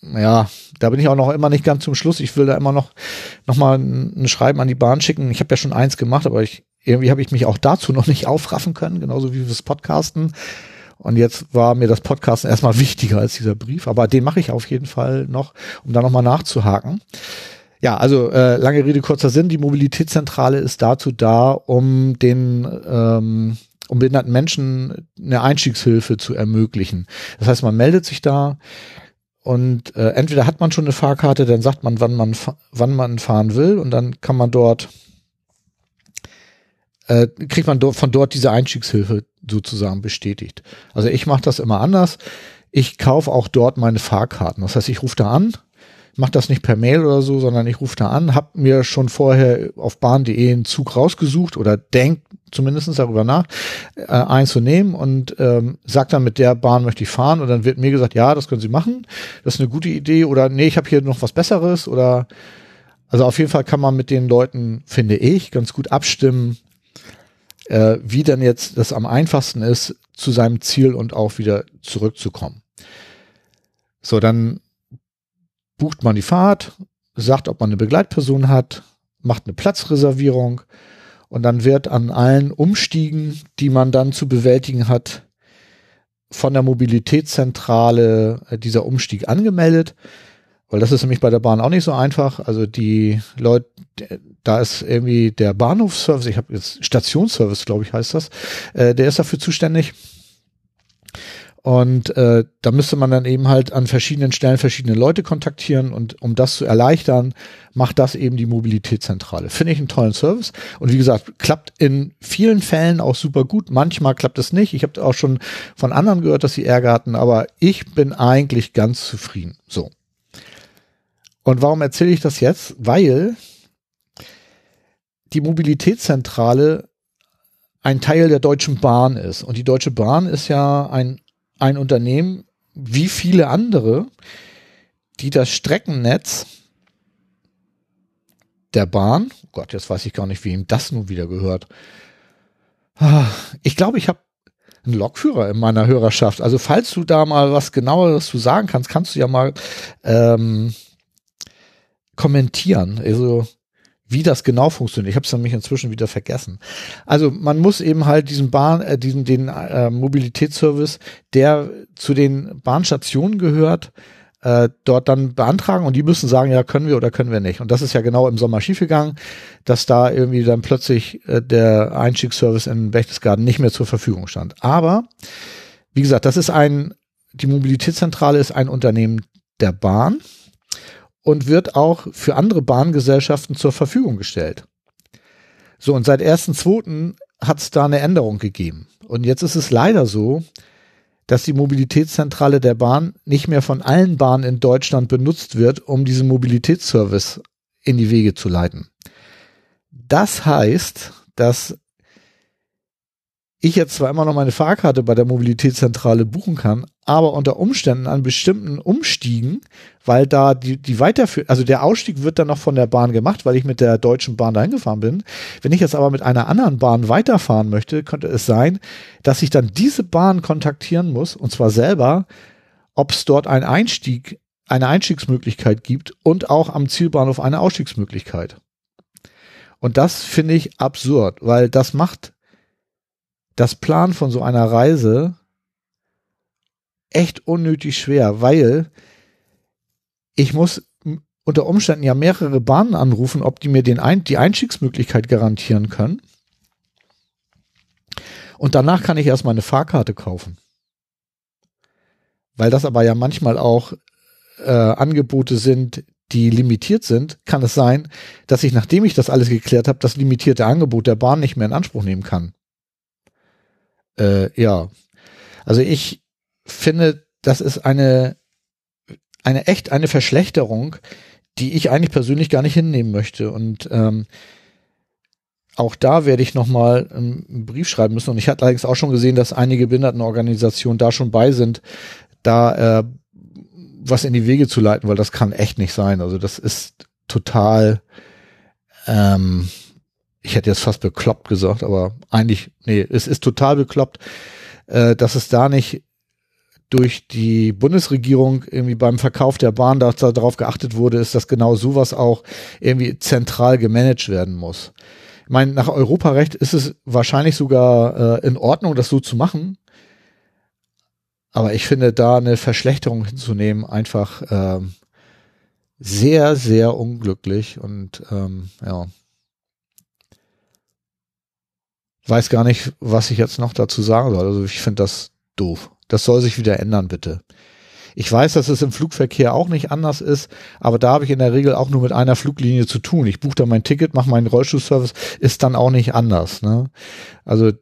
ja, da bin ich auch noch immer nicht ganz zum Schluss. Ich will da immer noch, noch mal ein, Schreiben an die Bahn schicken. Ich habe ja schon eins gemacht, aber ich, irgendwie habe ich mich auch dazu noch nicht aufraffen können, genauso wie fürs Podcasten. Und jetzt war mir das Podcasten erstmal wichtiger als dieser Brief, aber den mache ich auf jeden Fall noch, um da nochmal nachzuhaken. Ja, also äh, lange Rede, kurzer Sinn. Die Mobilitätszentrale ist dazu da, um den ähm, um behinderten Menschen eine Einstiegshilfe zu ermöglichen. Das heißt, man meldet sich da, und äh, entweder hat man schon eine Fahrkarte, dann sagt man, wann man wann man fahren will und dann kann man dort äh, kriegt man dort von dort diese Einstiegshilfe sozusagen bestätigt. Also ich mache das immer anders. Ich kaufe auch dort meine Fahrkarten. Das heißt, ich rufe da an, mache das nicht per Mail oder so, sondern ich rufe da an, habe mir schon vorher auf bahn.de einen Zug rausgesucht oder denk zumindest darüber nach, äh, einzunehmen und ähm, sagt dann, mit der Bahn möchte ich fahren und dann wird mir gesagt, ja, das können Sie machen, das ist eine gute Idee oder nee, ich habe hier noch was Besseres oder also auf jeden Fall kann man mit den Leuten, finde ich, ganz gut abstimmen, äh, wie dann jetzt das am einfachsten ist, zu seinem Ziel und auch wieder zurückzukommen. So, dann bucht man die Fahrt, sagt, ob man eine Begleitperson hat, macht eine Platzreservierung und dann wird an allen Umstiegen, die man dann zu bewältigen hat, von der Mobilitätszentrale äh, dieser Umstieg angemeldet. Weil das ist nämlich bei der Bahn auch nicht so einfach. Also die Leute, da ist irgendwie der Bahnhofsservice, ich habe jetzt Stationsservice, glaube ich, heißt das, äh, der ist dafür zuständig. Und äh, da müsste man dann eben halt an verschiedenen Stellen verschiedene Leute kontaktieren und um das zu erleichtern, macht das eben die Mobilitätszentrale. Finde ich einen tollen Service. Und wie gesagt, klappt in vielen Fällen auch super gut. Manchmal klappt es nicht. Ich habe auch schon von anderen gehört, dass sie Ärger hatten, aber ich bin eigentlich ganz zufrieden. So. Und warum erzähle ich das jetzt? Weil die Mobilitätszentrale ein Teil der Deutschen Bahn ist. Und die Deutsche Bahn ist ja ein ein Unternehmen wie viele andere, die das Streckennetz der Bahn, oh Gott, jetzt weiß ich gar nicht, wie ihm das nun wieder gehört. Ich glaube, ich habe einen Lokführer in meiner Hörerschaft. Also falls du da mal was genaueres zu sagen kannst, kannst du ja mal ähm, kommentieren. Also wie das genau funktioniert. Ich habe es nämlich inzwischen wieder vergessen. Also man muss eben halt diesen Bahn, äh, diesen den äh, Mobilitätsservice, der zu den Bahnstationen gehört, äh, dort dann beantragen und die müssen sagen, ja können wir oder können wir nicht. Und das ist ja genau im Sommer schiefgegangen, dass da irgendwie dann plötzlich äh, der Einstiegsservice in Berchtesgaden nicht mehr zur Verfügung stand. Aber wie gesagt, das ist ein die Mobilitätszentrale ist ein Unternehmen der Bahn und wird auch für andere Bahngesellschaften zur Verfügung gestellt. So, und seit 1.2. hat es da eine Änderung gegeben. Und jetzt ist es leider so, dass die Mobilitätszentrale der Bahn nicht mehr von allen Bahnen in Deutschland benutzt wird, um diesen Mobilitätsservice in die Wege zu leiten. Das heißt, dass ich jetzt zwar immer noch meine Fahrkarte bei der Mobilitätszentrale buchen kann, aber unter Umständen an bestimmten Umstiegen, weil da die, die weiterführen, also der Ausstieg wird dann noch von der Bahn gemacht, weil ich mit der Deutschen Bahn dahin gefahren bin. Wenn ich jetzt aber mit einer anderen Bahn weiterfahren möchte, könnte es sein, dass ich dann diese Bahn kontaktieren muss, und zwar selber, ob es dort einen Einstieg, eine Einstiegsmöglichkeit gibt und auch am Zielbahnhof eine Ausstiegsmöglichkeit. Und das finde ich absurd, weil das macht das Plan von so einer Reise echt unnötig schwer, weil ich muss unter Umständen ja mehrere Bahnen anrufen, ob die mir den Ein die Einstiegsmöglichkeit garantieren können. Und danach kann ich erstmal eine Fahrkarte kaufen. Weil das aber ja manchmal auch äh, Angebote sind, die limitiert sind, kann es sein, dass ich, nachdem ich das alles geklärt habe, das limitierte Angebot der Bahn nicht mehr in Anspruch nehmen kann. Äh, ja. Also ich finde, das ist eine, eine echt eine Verschlechterung, die ich eigentlich persönlich gar nicht hinnehmen möchte. Und ähm, auch da werde ich nochmal einen Brief schreiben müssen. Und ich hatte allerdings auch schon gesehen, dass einige Behindertenorganisationen da schon bei sind, da äh, was in die Wege zu leiten, weil das kann echt nicht sein. Also das ist total, ähm, ich hätte jetzt fast bekloppt gesagt, aber eigentlich, nee, es ist total bekloppt, äh, dass es da nicht durch die Bundesregierung irgendwie beim Verkauf der Bahn dass da darauf geachtet wurde, ist, dass genau sowas auch irgendwie zentral gemanagt werden muss. Ich meine, nach Europarecht ist es wahrscheinlich sogar äh, in Ordnung, das so zu machen. Aber ich finde, da eine Verschlechterung hinzunehmen, einfach ähm, sehr, sehr unglücklich und ähm, ja weiß gar nicht, was ich jetzt noch dazu sagen soll. Also ich finde das doof. Das soll sich wieder ändern, bitte. Ich weiß, dass es im Flugverkehr auch nicht anders ist, aber da habe ich in der Regel auch nur mit einer Fluglinie zu tun. Ich buche da mein Ticket, mache meinen Rollstuhlservice, ist dann auch nicht anders. Ne? Also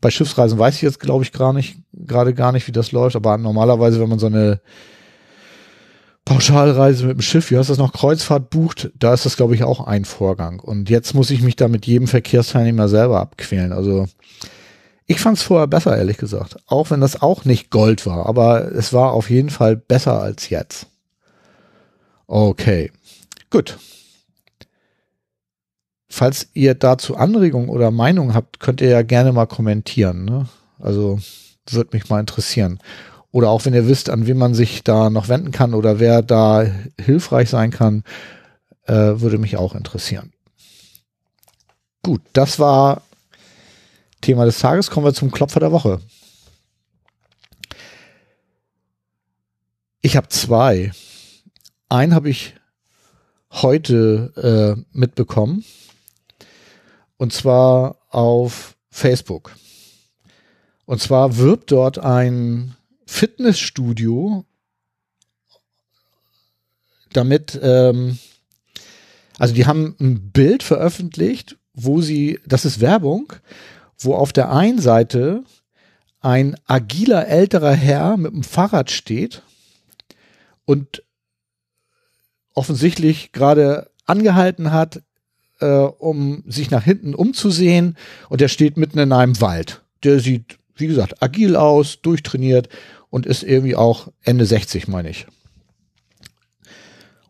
bei Schiffsreisen weiß ich jetzt, glaube ich, gar nicht, gerade gar nicht, wie das läuft, aber normalerweise, wenn man so eine Pauschalreise mit dem Schiff, wie heißt das noch, Kreuzfahrt bucht, da ist das, glaube ich, auch ein Vorgang. Und jetzt muss ich mich da mit jedem Verkehrsteilnehmer selber abquälen. Also ich fand es vorher besser, ehrlich gesagt. Auch wenn das auch nicht Gold war, aber es war auf jeden Fall besser als jetzt. Okay, gut. Falls ihr dazu Anregungen oder Meinungen habt, könnt ihr ja gerne mal kommentieren. Ne? Also würde mich mal interessieren. Oder auch wenn ihr wisst, an wen man sich da noch wenden kann oder wer da hilfreich sein kann, äh, würde mich auch interessieren. Gut, das war Thema des Tages. Kommen wir zum Klopfer der Woche. Ich habe zwei. Einen habe ich heute äh, mitbekommen. Und zwar auf Facebook. Und zwar wirbt dort ein Fitnessstudio damit, ähm, also die haben ein Bild veröffentlicht, wo sie, das ist Werbung, wo auf der einen Seite ein agiler älterer Herr mit dem Fahrrad steht und offensichtlich gerade angehalten hat, äh, um sich nach hinten umzusehen und der steht mitten in einem Wald. Der sieht, wie gesagt, agil aus, durchtrainiert und ist irgendwie auch Ende 60, meine ich.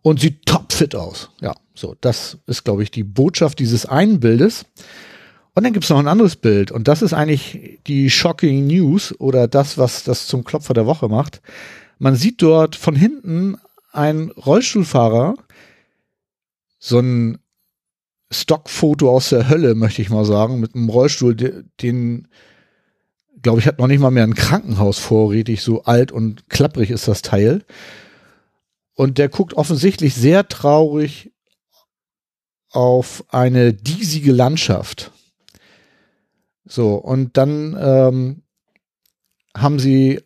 Und sieht topfit aus. Ja, so, das ist, glaube ich, die Botschaft dieses einen Bildes. Und dann gibt es noch ein anderes Bild. Und das ist eigentlich die Shocking News oder das, was das zum Klopfer der Woche macht. Man sieht dort von hinten einen Rollstuhlfahrer, so ein Stockfoto aus der Hölle, möchte ich mal sagen, mit einem Rollstuhl, den glaube ich, hat noch nicht mal mehr ein Krankenhaus vorrätig, so alt und klapprig ist das Teil. Und der guckt offensichtlich sehr traurig auf eine diesige Landschaft. So, und dann ähm, haben sie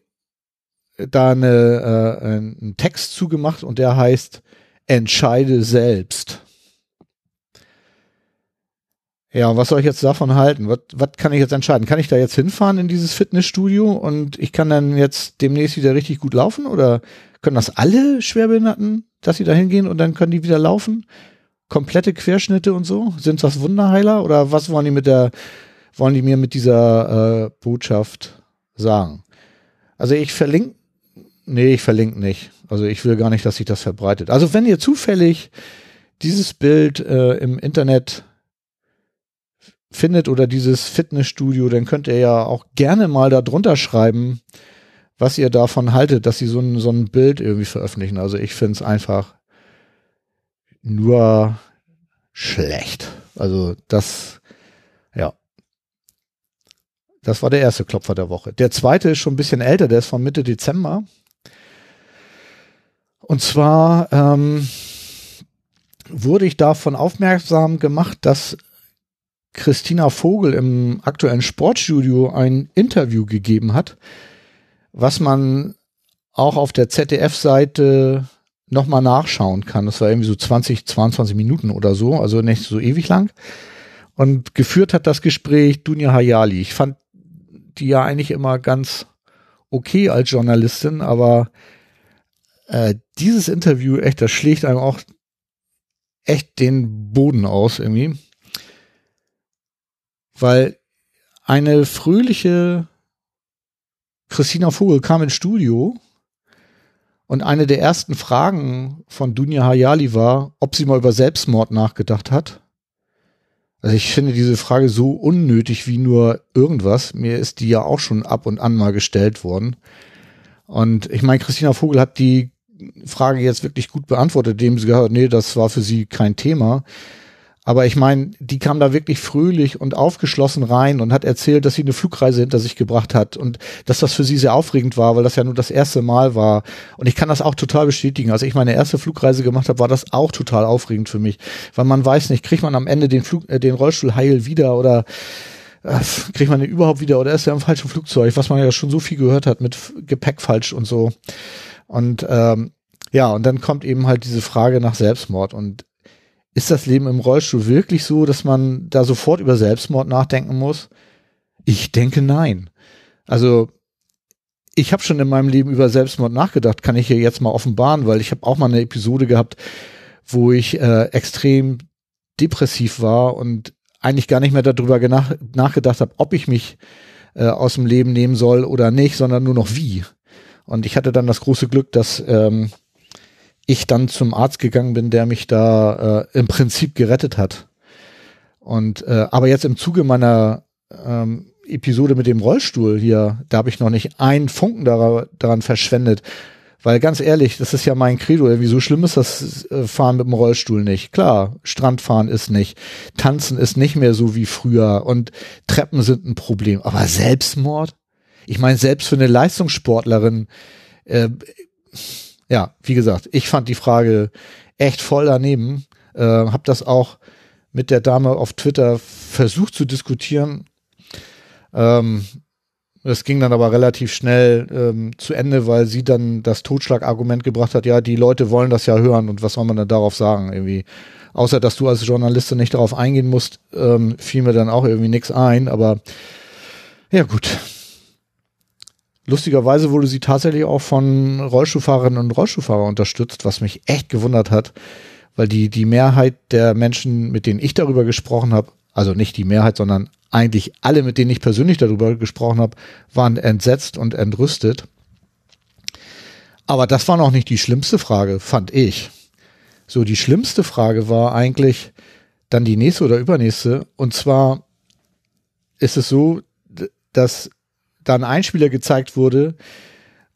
da eine, äh, einen Text zugemacht und der heißt Entscheide selbst. Ja, was soll ich jetzt davon halten? Was, was kann ich jetzt entscheiden? Kann ich da jetzt hinfahren in dieses Fitnessstudio und ich kann dann jetzt demnächst wieder richtig gut laufen? Oder können das alle Schwerbehinderten, dass sie da hingehen und dann können die wieder laufen? Komplette Querschnitte und so? Sind das Wunderheiler? Oder was wollen die mit der, wollen die mir mit dieser äh, Botschaft sagen? Also ich verlinke, nee, ich verlinke nicht. Also ich will gar nicht, dass sich das verbreitet. Also wenn ihr zufällig dieses Bild äh, im Internet findet oder dieses Fitnessstudio, dann könnt ihr ja auch gerne mal da drunter schreiben, was ihr davon haltet, dass sie so ein, so ein Bild irgendwie veröffentlichen. Also ich finde es einfach nur schlecht. Also das, ja. Das war der erste Klopfer der Woche. Der zweite ist schon ein bisschen älter, der ist von Mitte Dezember. Und zwar ähm, wurde ich davon aufmerksam gemacht, dass Christina Vogel im aktuellen Sportstudio ein Interview gegeben hat, was man auch auf der ZDF-Seite nochmal nachschauen kann. Das war irgendwie so 20, 22 Minuten oder so, also nicht so ewig lang. Und geführt hat das Gespräch Dunja Hayali. Ich fand die ja eigentlich immer ganz okay als Journalistin, aber äh, dieses Interview, echt, das schlägt einem auch echt den Boden aus irgendwie weil eine fröhliche Christina Vogel kam ins Studio und eine der ersten Fragen von Dunja Hayali war, ob sie mal über Selbstmord nachgedacht hat. Also ich finde diese Frage so unnötig wie nur irgendwas. Mir ist die ja auch schon ab und an mal gestellt worden. Und ich meine, Christina Vogel hat die Frage jetzt wirklich gut beantwortet, indem sie gesagt hat, nee, das war für sie kein Thema. Aber ich meine, die kam da wirklich fröhlich und aufgeschlossen rein und hat erzählt, dass sie eine Flugreise hinter sich gebracht hat und dass das für sie sehr aufregend war, weil das ja nur das erste Mal war. Und ich kann das auch total bestätigen. Als ich meine erste Flugreise gemacht habe, war das auch total aufregend für mich, weil man weiß nicht, kriegt man am Ende den Flug, äh, den Rollstuhl heil wieder oder äh, kriegt man den überhaupt wieder oder ist er im falschen Flugzeug, was man ja schon so viel gehört hat mit Gepäck falsch und so. Und ähm, ja, und dann kommt eben halt diese Frage nach Selbstmord und ist das Leben im Rollstuhl wirklich so, dass man da sofort über Selbstmord nachdenken muss? Ich denke nein. Also ich habe schon in meinem Leben über Selbstmord nachgedacht, kann ich hier jetzt mal offenbaren, weil ich habe auch mal eine Episode gehabt, wo ich äh, extrem depressiv war und eigentlich gar nicht mehr darüber nach nachgedacht habe, ob ich mich äh, aus dem Leben nehmen soll oder nicht, sondern nur noch wie. Und ich hatte dann das große Glück, dass ähm, ich dann zum Arzt gegangen bin, der mich da äh, im Prinzip gerettet hat. Und äh, aber jetzt im Zuge meiner ähm, Episode mit dem Rollstuhl hier, da habe ich noch nicht einen Funken daran, daran verschwendet. Weil ganz ehrlich, das ist ja mein Credo. Wie so schlimm ist das äh, Fahren mit dem Rollstuhl nicht. Klar, Strandfahren ist nicht. Tanzen ist nicht mehr so wie früher. Und Treppen sind ein Problem. Aber Selbstmord? Ich meine, selbst für eine Leistungssportlerin, äh, ja, wie gesagt, ich fand die Frage echt voll daneben. Äh, hab das auch mit der Dame auf Twitter versucht zu diskutieren. Ähm, das ging dann aber relativ schnell ähm, zu Ende, weil sie dann das Totschlagargument gebracht hat, ja, die Leute wollen das ja hören und was soll man dann darauf sagen irgendwie. Außer, dass du als Journalistin nicht darauf eingehen musst, ähm, fiel mir dann auch irgendwie nichts ein, aber ja gut, Lustigerweise wurde sie tatsächlich auch von Rollstuhlfahrerinnen und Rollstuhlfahrern unterstützt, was mich echt gewundert hat, weil die, die Mehrheit der Menschen, mit denen ich darüber gesprochen habe, also nicht die Mehrheit, sondern eigentlich alle, mit denen ich persönlich darüber gesprochen habe, waren entsetzt und entrüstet. Aber das war noch nicht die schlimmste Frage, fand ich. So, die schlimmste Frage war eigentlich dann die nächste oder übernächste. Und zwar ist es so, dass da ein Einspieler gezeigt wurde,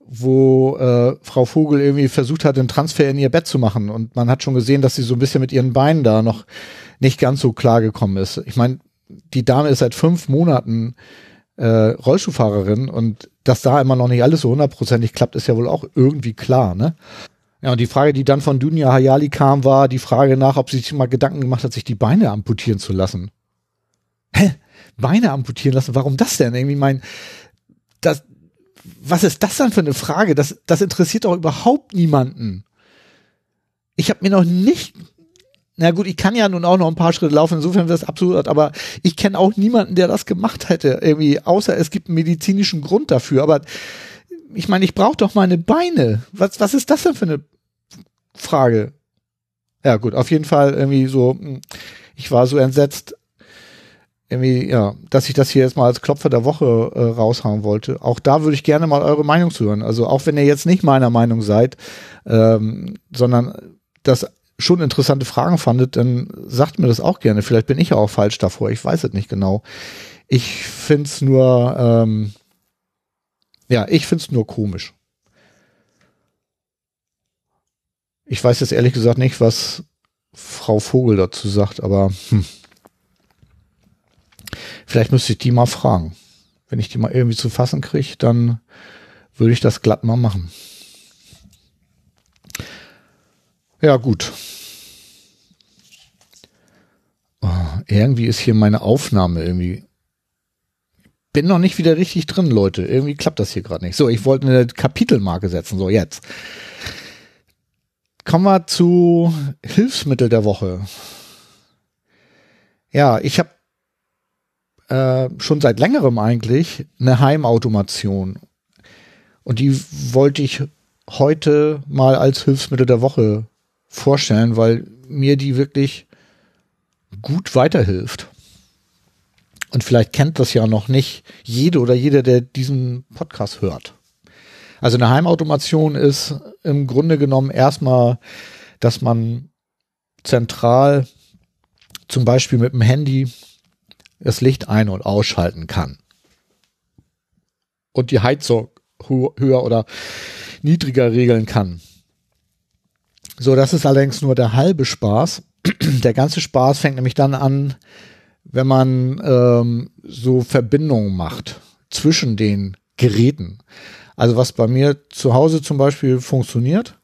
wo äh, Frau Vogel irgendwie versucht hat, den Transfer in ihr Bett zu machen. Und man hat schon gesehen, dass sie so ein bisschen mit ihren Beinen da noch nicht ganz so klar gekommen ist. Ich meine, die Dame ist seit fünf Monaten äh, Rollstuhlfahrerin und dass da immer noch nicht alles so hundertprozentig klappt, ist ja wohl auch irgendwie klar, ne? Ja, und die Frage, die dann von Dunja Hayali kam, war die Frage nach, ob sie sich mal Gedanken gemacht hat, sich die Beine amputieren zu lassen. Hä? Beine amputieren lassen? Warum das denn? Irgendwie mein, das, was ist das dann für eine Frage? Das, das interessiert doch überhaupt niemanden. Ich habe mir noch nicht na gut, ich kann ja nun auch noch ein paar Schritte laufen, insofern wäre es absurd, aber ich kenne auch niemanden, der das gemacht hätte, irgendwie, außer es gibt einen medizinischen Grund dafür. Aber ich meine, ich brauche doch meine Beine. Was, was ist das denn für eine Frage? Ja, gut, auf jeden Fall irgendwie so, hm, ich war so entsetzt, irgendwie, ja, dass ich das hier jetzt mal als Klopfer der Woche äh, raushauen wollte. Auch da würde ich gerne mal eure Meinung zu hören. Also auch wenn ihr jetzt nicht meiner Meinung seid, ähm, sondern das schon interessante Fragen fandet, dann sagt mir das auch gerne. Vielleicht bin ich ja auch falsch davor. Ich weiß es nicht genau. Ich find's nur, ähm, ja, ich find's nur komisch. Ich weiß jetzt ehrlich gesagt nicht, was Frau Vogel dazu sagt, aber hm. Vielleicht müsste ich die mal fragen. Wenn ich die mal irgendwie zu fassen kriege, dann würde ich das glatt mal machen. Ja, gut. Oh, irgendwie ist hier meine Aufnahme irgendwie. Bin noch nicht wieder richtig drin, Leute. Irgendwie klappt das hier gerade nicht. So, ich wollte eine Kapitelmarke setzen. So, jetzt. Kommen wir zu Hilfsmittel der Woche. Ja, ich habe äh, schon seit längerem eigentlich eine Heimautomation. Und die wollte ich heute mal als Hilfsmittel der Woche vorstellen, weil mir die wirklich gut weiterhilft. Und vielleicht kennt das ja noch nicht jede oder jeder, der diesen Podcast hört. Also eine Heimautomation ist im Grunde genommen erstmal, dass man zentral zum Beispiel mit dem Handy das Licht ein- und ausschalten kann. Und die Heizung höher oder niedriger regeln kann. So, das ist allerdings nur der halbe Spaß. Der ganze Spaß fängt nämlich dann an, wenn man ähm, so Verbindungen macht zwischen den Geräten. Also was bei mir zu Hause zum Beispiel funktioniert,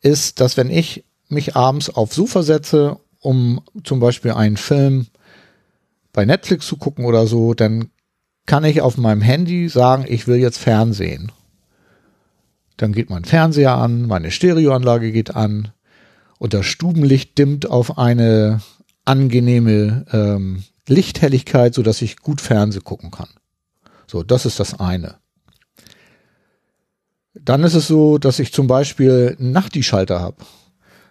ist, dass wenn ich mich abends aufs Sofa setze, um zum Beispiel einen Film bei Netflix zu gucken oder so, dann kann ich auf meinem Handy sagen, ich will jetzt Fernsehen. Dann geht mein Fernseher an, meine Stereoanlage geht an und das Stubenlicht dimmt auf eine angenehme ähm, Lichthelligkeit, so dass ich gut Fernseh gucken kann. So, das ist das eine. Dann ist es so, dass ich zum Beispiel einen Nachti-Schalter habe.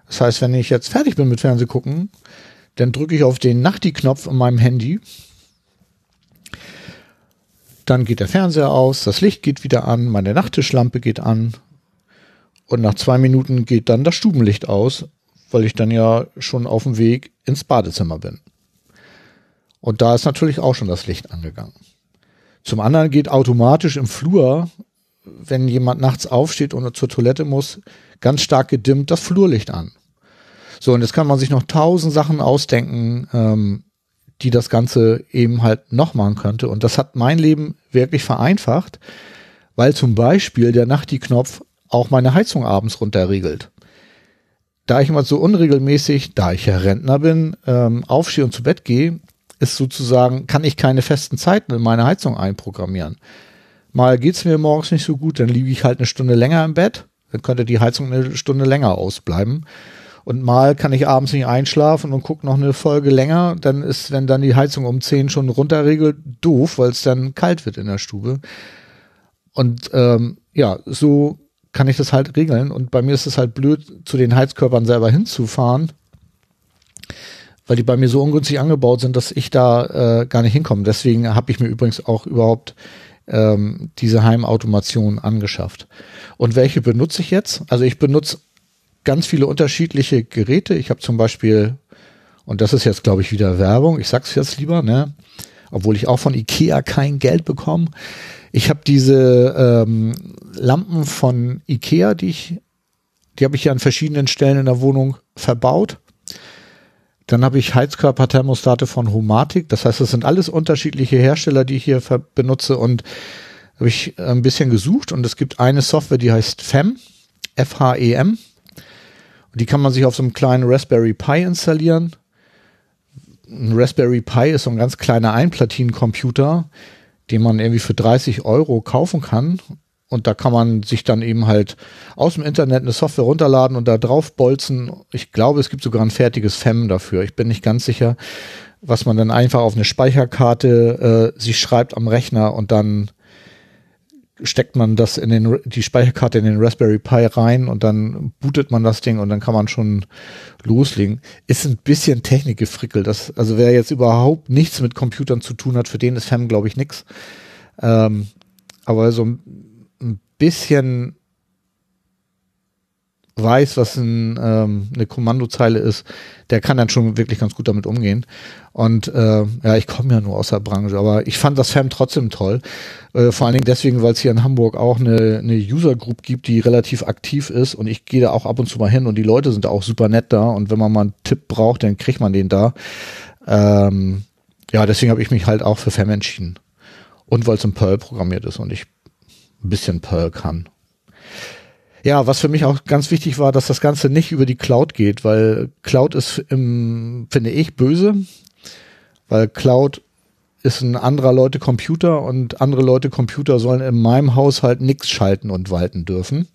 Das heißt, wenn ich jetzt fertig bin mit Fernseh gucken, dann drücke ich auf den Nachti-Knopf in meinem Handy. Dann geht der Fernseher aus, das Licht geht wieder an, meine Nachttischlampe geht an. Und nach zwei Minuten geht dann das Stubenlicht aus, weil ich dann ja schon auf dem Weg ins Badezimmer bin. Und da ist natürlich auch schon das Licht angegangen. Zum anderen geht automatisch im Flur, wenn jemand nachts aufsteht und zur Toilette muss, ganz stark gedimmt das Flurlicht an. So, und jetzt kann man sich noch tausend Sachen ausdenken, ähm, die das Ganze eben halt noch machen könnte. Und das hat mein Leben wirklich vereinfacht, weil zum Beispiel der Nachti-Knopf auch meine Heizung abends runterregelt. Da ich immer so unregelmäßig, da ich ja Rentner bin, ähm, aufstehe und zu Bett gehe, ist sozusagen, kann ich keine festen Zeiten in meine Heizung einprogrammieren. Mal geht's mir morgens nicht so gut, dann liege ich halt eine Stunde länger im Bett, dann könnte die Heizung eine Stunde länger ausbleiben. Und mal kann ich abends nicht einschlafen und gucke noch eine Folge länger. Dann ist, wenn dann die Heizung um 10 schon runterregelt, doof, weil es dann kalt wird in der Stube. Und ähm, ja, so kann ich das halt regeln. Und bei mir ist es halt blöd, zu den Heizkörpern selber hinzufahren, weil die bei mir so ungünstig angebaut sind, dass ich da äh, gar nicht hinkomme. Deswegen habe ich mir übrigens auch überhaupt ähm, diese Heimautomation angeschafft. Und welche benutze ich jetzt? Also ich benutze ganz viele unterschiedliche Geräte. Ich habe zum Beispiel, und das ist jetzt, glaube ich, wieder Werbung, ich sag's jetzt lieber, ne? Obwohl ich auch von IKEA kein Geld bekomme. Ich habe diese ähm, Lampen von IKEA, die ich, die habe ich ja an verschiedenen Stellen in der Wohnung verbaut. Dann habe ich Heizkörperthermostate von Homatic. Das heißt, das sind alles unterschiedliche Hersteller, die ich hier benutze. Und habe ich ein bisschen gesucht und es gibt eine Software, die heißt FEM, F-H-E-M. Die kann man sich auf so einem kleinen Raspberry Pi installieren. Ein Raspberry Pi ist so ein ganz kleiner Einplatinencomputer, den man irgendwie für 30 Euro kaufen kann. und da kann man sich dann eben halt aus dem Internet eine Software runterladen und da drauf bolzen. Ich glaube, es gibt sogar ein fertiges FEM dafür. Ich bin nicht ganz sicher, was man dann einfach auf eine Speicherkarte äh, sich schreibt am Rechner und dann steckt man das in den, die Speicherkarte in den Raspberry Pi rein und dann bootet man das Ding und dann kann man schon loslegen. Ist ein bisschen Technikgefrickel. Das, also wer jetzt überhaupt nichts mit Computern zu tun hat, für den ist FEM, glaube ich, nix. Ähm, aber so ein bisschen weiß, was ein, ähm, eine Kommandozeile ist, der kann dann schon wirklich ganz gut damit umgehen. Und äh, ja, ich komme ja nur aus der Branche, aber ich fand das FAM trotzdem toll. Äh, vor allen Dingen deswegen, weil es hier in Hamburg auch eine, eine User Group gibt, die relativ aktiv ist und ich gehe da auch ab und zu mal hin und die Leute sind auch super nett da und wenn man mal einen Tipp braucht, dann kriegt man den da. Ähm, ja, deswegen habe ich mich halt auch für FAM entschieden. Und weil es in Perl programmiert ist und ich ein bisschen Perl kann. Ja, was für mich auch ganz wichtig war, dass das Ganze nicht über die Cloud geht, weil Cloud ist, im, finde ich, böse, weil Cloud ist ein anderer Leute Computer und andere Leute Computer sollen in meinem Haushalt nichts schalten und walten dürfen.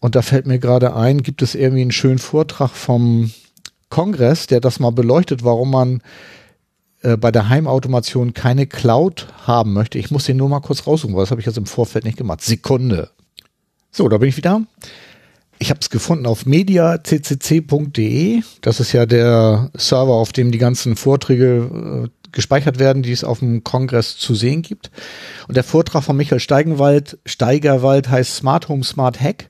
Und da fällt mir gerade ein, gibt es irgendwie einen schönen Vortrag vom Kongress, der das mal beleuchtet, warum man äh, bei der Heimautomation keine Cloud haben möchte. Ich muss den nur mal kurz raussuchen, weil das habe ich jetzt im Vorfeld nicht gemacht. Sekunde. So, da bin ich wieder. Ich habe es gefunden auf mediaccc.de. Das ist ja der Server, auf dem die ganzen Vorträge äh, gespeichert werden, die es auf dem Kongress zu sehen gibt. Und der Vortrag von Michael Steigenwald, Steigerwald heißt Smart Home Smart Hack.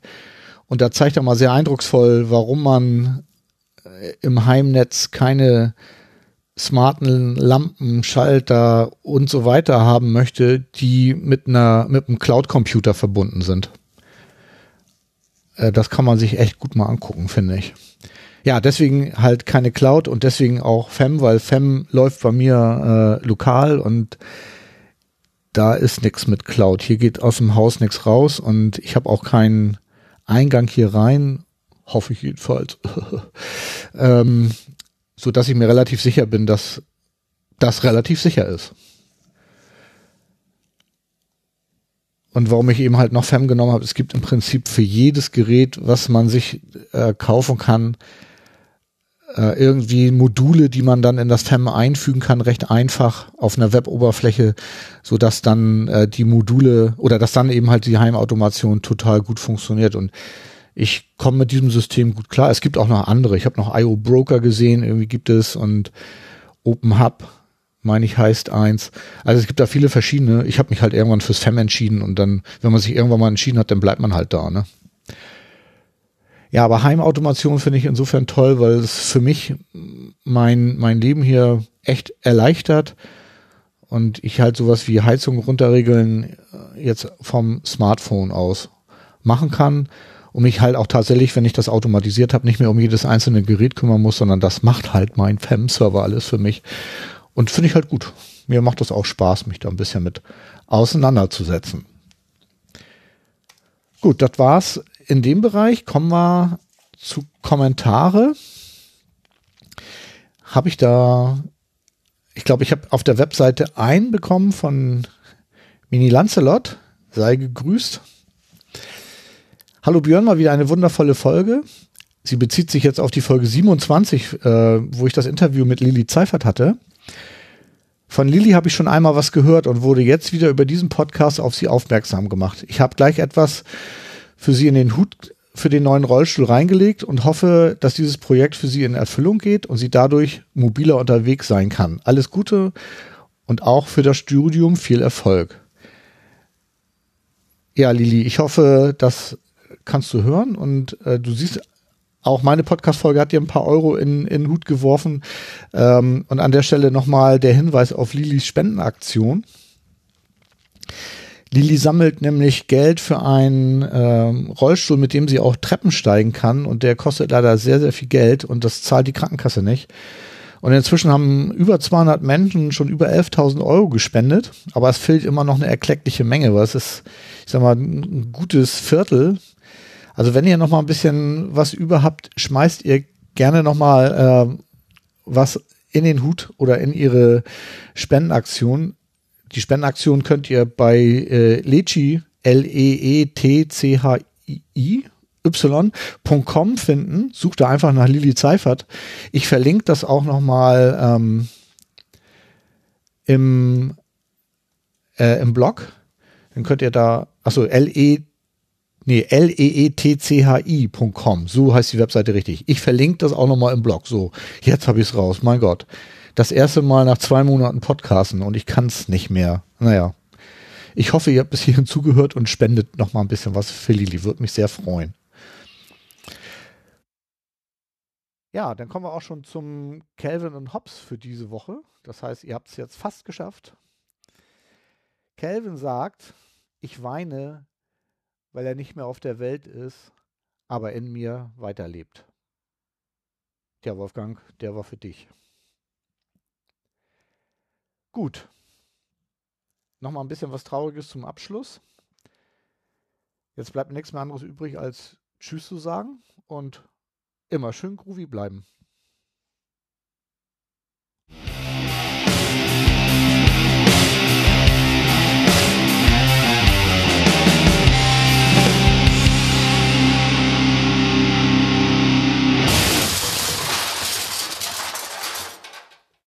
Und da zeigt er mal sehr eindrucksvoll, warum man äh, im Heimnetz keine smarten Lampen, Schalter und so weiter haben möchte, die mit einer mit einem Cloud-Computer verbunden sind. Äh, das kann man sich echt gut mal angucken, finde ich. Ja, deswegen halt keine Cloud und deswegen auch FEM, weil FEM läuft bei mir äh, lokal und da ist nichts mit Cloud. Hier geht aus dem Haus nichts raus und ich habe auch keinen Eingang hier rein, hoffe ich jedenfalls. ähm, so dass ich mir relativ sicher bin, dass das relativ sicher ist. Und warum ich eben halt noch FEM genommen habe, es gibt im Prinzip für jedes Gerät, was man sich äh, kaufen kann, äh, irgendwie Module, die man dann in das FEM einfügen kann, recht einfach auf einer Web-Oberfläche, so dass dann äh, die Module oder dass dann eben halt die Heimautomation total gut funktioniert. Und ich komme mit diesem System gut klar. Es gibt auch noch andere. Ich habe noch IO Broker gesehen, irgendwie gibt es und Open Hub, meine ich, heißt eins. Also es gibt da viele verschiedene. Ich habe mich halt irgendwann fürs FEM entschieden und dann, wenn man sich irgendwann mal entschieden hat, dann bleibt man halt da, ne? Ja, aber Heimautomation finde ich insofern toll, weil es für mich mein, mein Leben hier echt erleichtert und ich halt sowas wie Heizung runterregeln jetzt vom Smartphone aus machen kann und mich halt auch tatsächlich, wenn ich das automatisiert habe, nicht mehr um jedes einzelne Gerät kümmern muss, sondern das macht halt mein FEM-Server alles für mich. Und finde ich halt gut. Mir macht das auch Spaß, mich da ein bisschen mit auseinanderzusetzen. Gut, das war's in dem Bereich. Kommen wir zu Kommentare. Habe ich da, ich glaube, ich habe auf der Webseite einen bekommen von Mini Lancelot. Sei gegrüßt. Hallo Björn, mal wieder eine wundervolle Folge. Sie bezieht sich jetzt auf die Folge 27, äh, wo ich das Interview mit Lili Zeifert hatte. Von Lili habe ich schon einmal was gehört und wurde jetzt wieder über diesen Podcast auf sie aufmerksam gemacht. Ich habe gleich etwas für sie in den Hut für den neuen Rollstuhl reingelegt und hoffe, dass dieses Projekt für sie in Erfüllung geht und sie dadurch mobiler unterwegs sein kann. Alles Gute und auch für das Studium viel Erfolg. Ja, Lili, ich hoffe, dass kannst du hören und äh, du siehst, auch meine Podcast-Folge hat dir ein paar Euro in, in den Hut geworfen. Ähm, und an der Stelle nochmal der Hinweis auf Lilis Spendenaktion. Lili sammelt nämlich Geld für einen ähm, Rollstuhl, mit dem sie auch Treppen steigen kann. Und der kostet leider sehr, sehr viel Geld und das zahlt die Krankenkasse nicht. Und inzwischen haben über 200 Menschen schon über 11.000 Euro gespendet. Aber es fehlt immer noch eine erkleckliche Menge, weil es ist, ich sag mal, ein gutes Viertel also wenn ihr noch mal ein bisschen was über habt, schmeißt ihr gerne noch mal äh, was in den Hut oder in ihre Spendenaktion. Die Spendenaktion könnt ihr bei äh, Leci, L-E-E-T-C-H-I y.com finden. Sucht da einfach nach Lili Zeifert. Ich verlinke das auch nochmal ähm, im, äh, im Blog. Dann könnt ihr da, achso, L-E, nee, L-E-E-T-C-H-I.com. So heißt die Webseite richtig. Ich verlinke das auch nochmal im Blog. So, jetzt habe ich es raus. Mein Gott. Das erste Mal nach zwei Monaten Podcasten und ich kann es nicht mehr. Naja. Ich hoffe, ihr habt bis hierhin zugehört und spendet noch mal ein bisschen was für Lili. Würde mich sehr freuen. Ja, dann kommen wir auch schon zum Calvin und Hobbes für diese Woche. Das heißt, ihr habt es jetzt fast geschafft. Calvin sagt, ich weine, weil er nicht mehr auf der Welt ist, aber in mir weiterlebt. Der Wolfgang, der war für dich. Gut. Nochmal ein bisschen was Trauriges zum Abschluss. Jetzt bleibt nichts mehr anderes übrig, als Tschüss zu sagen und immer schön groovy bleiben.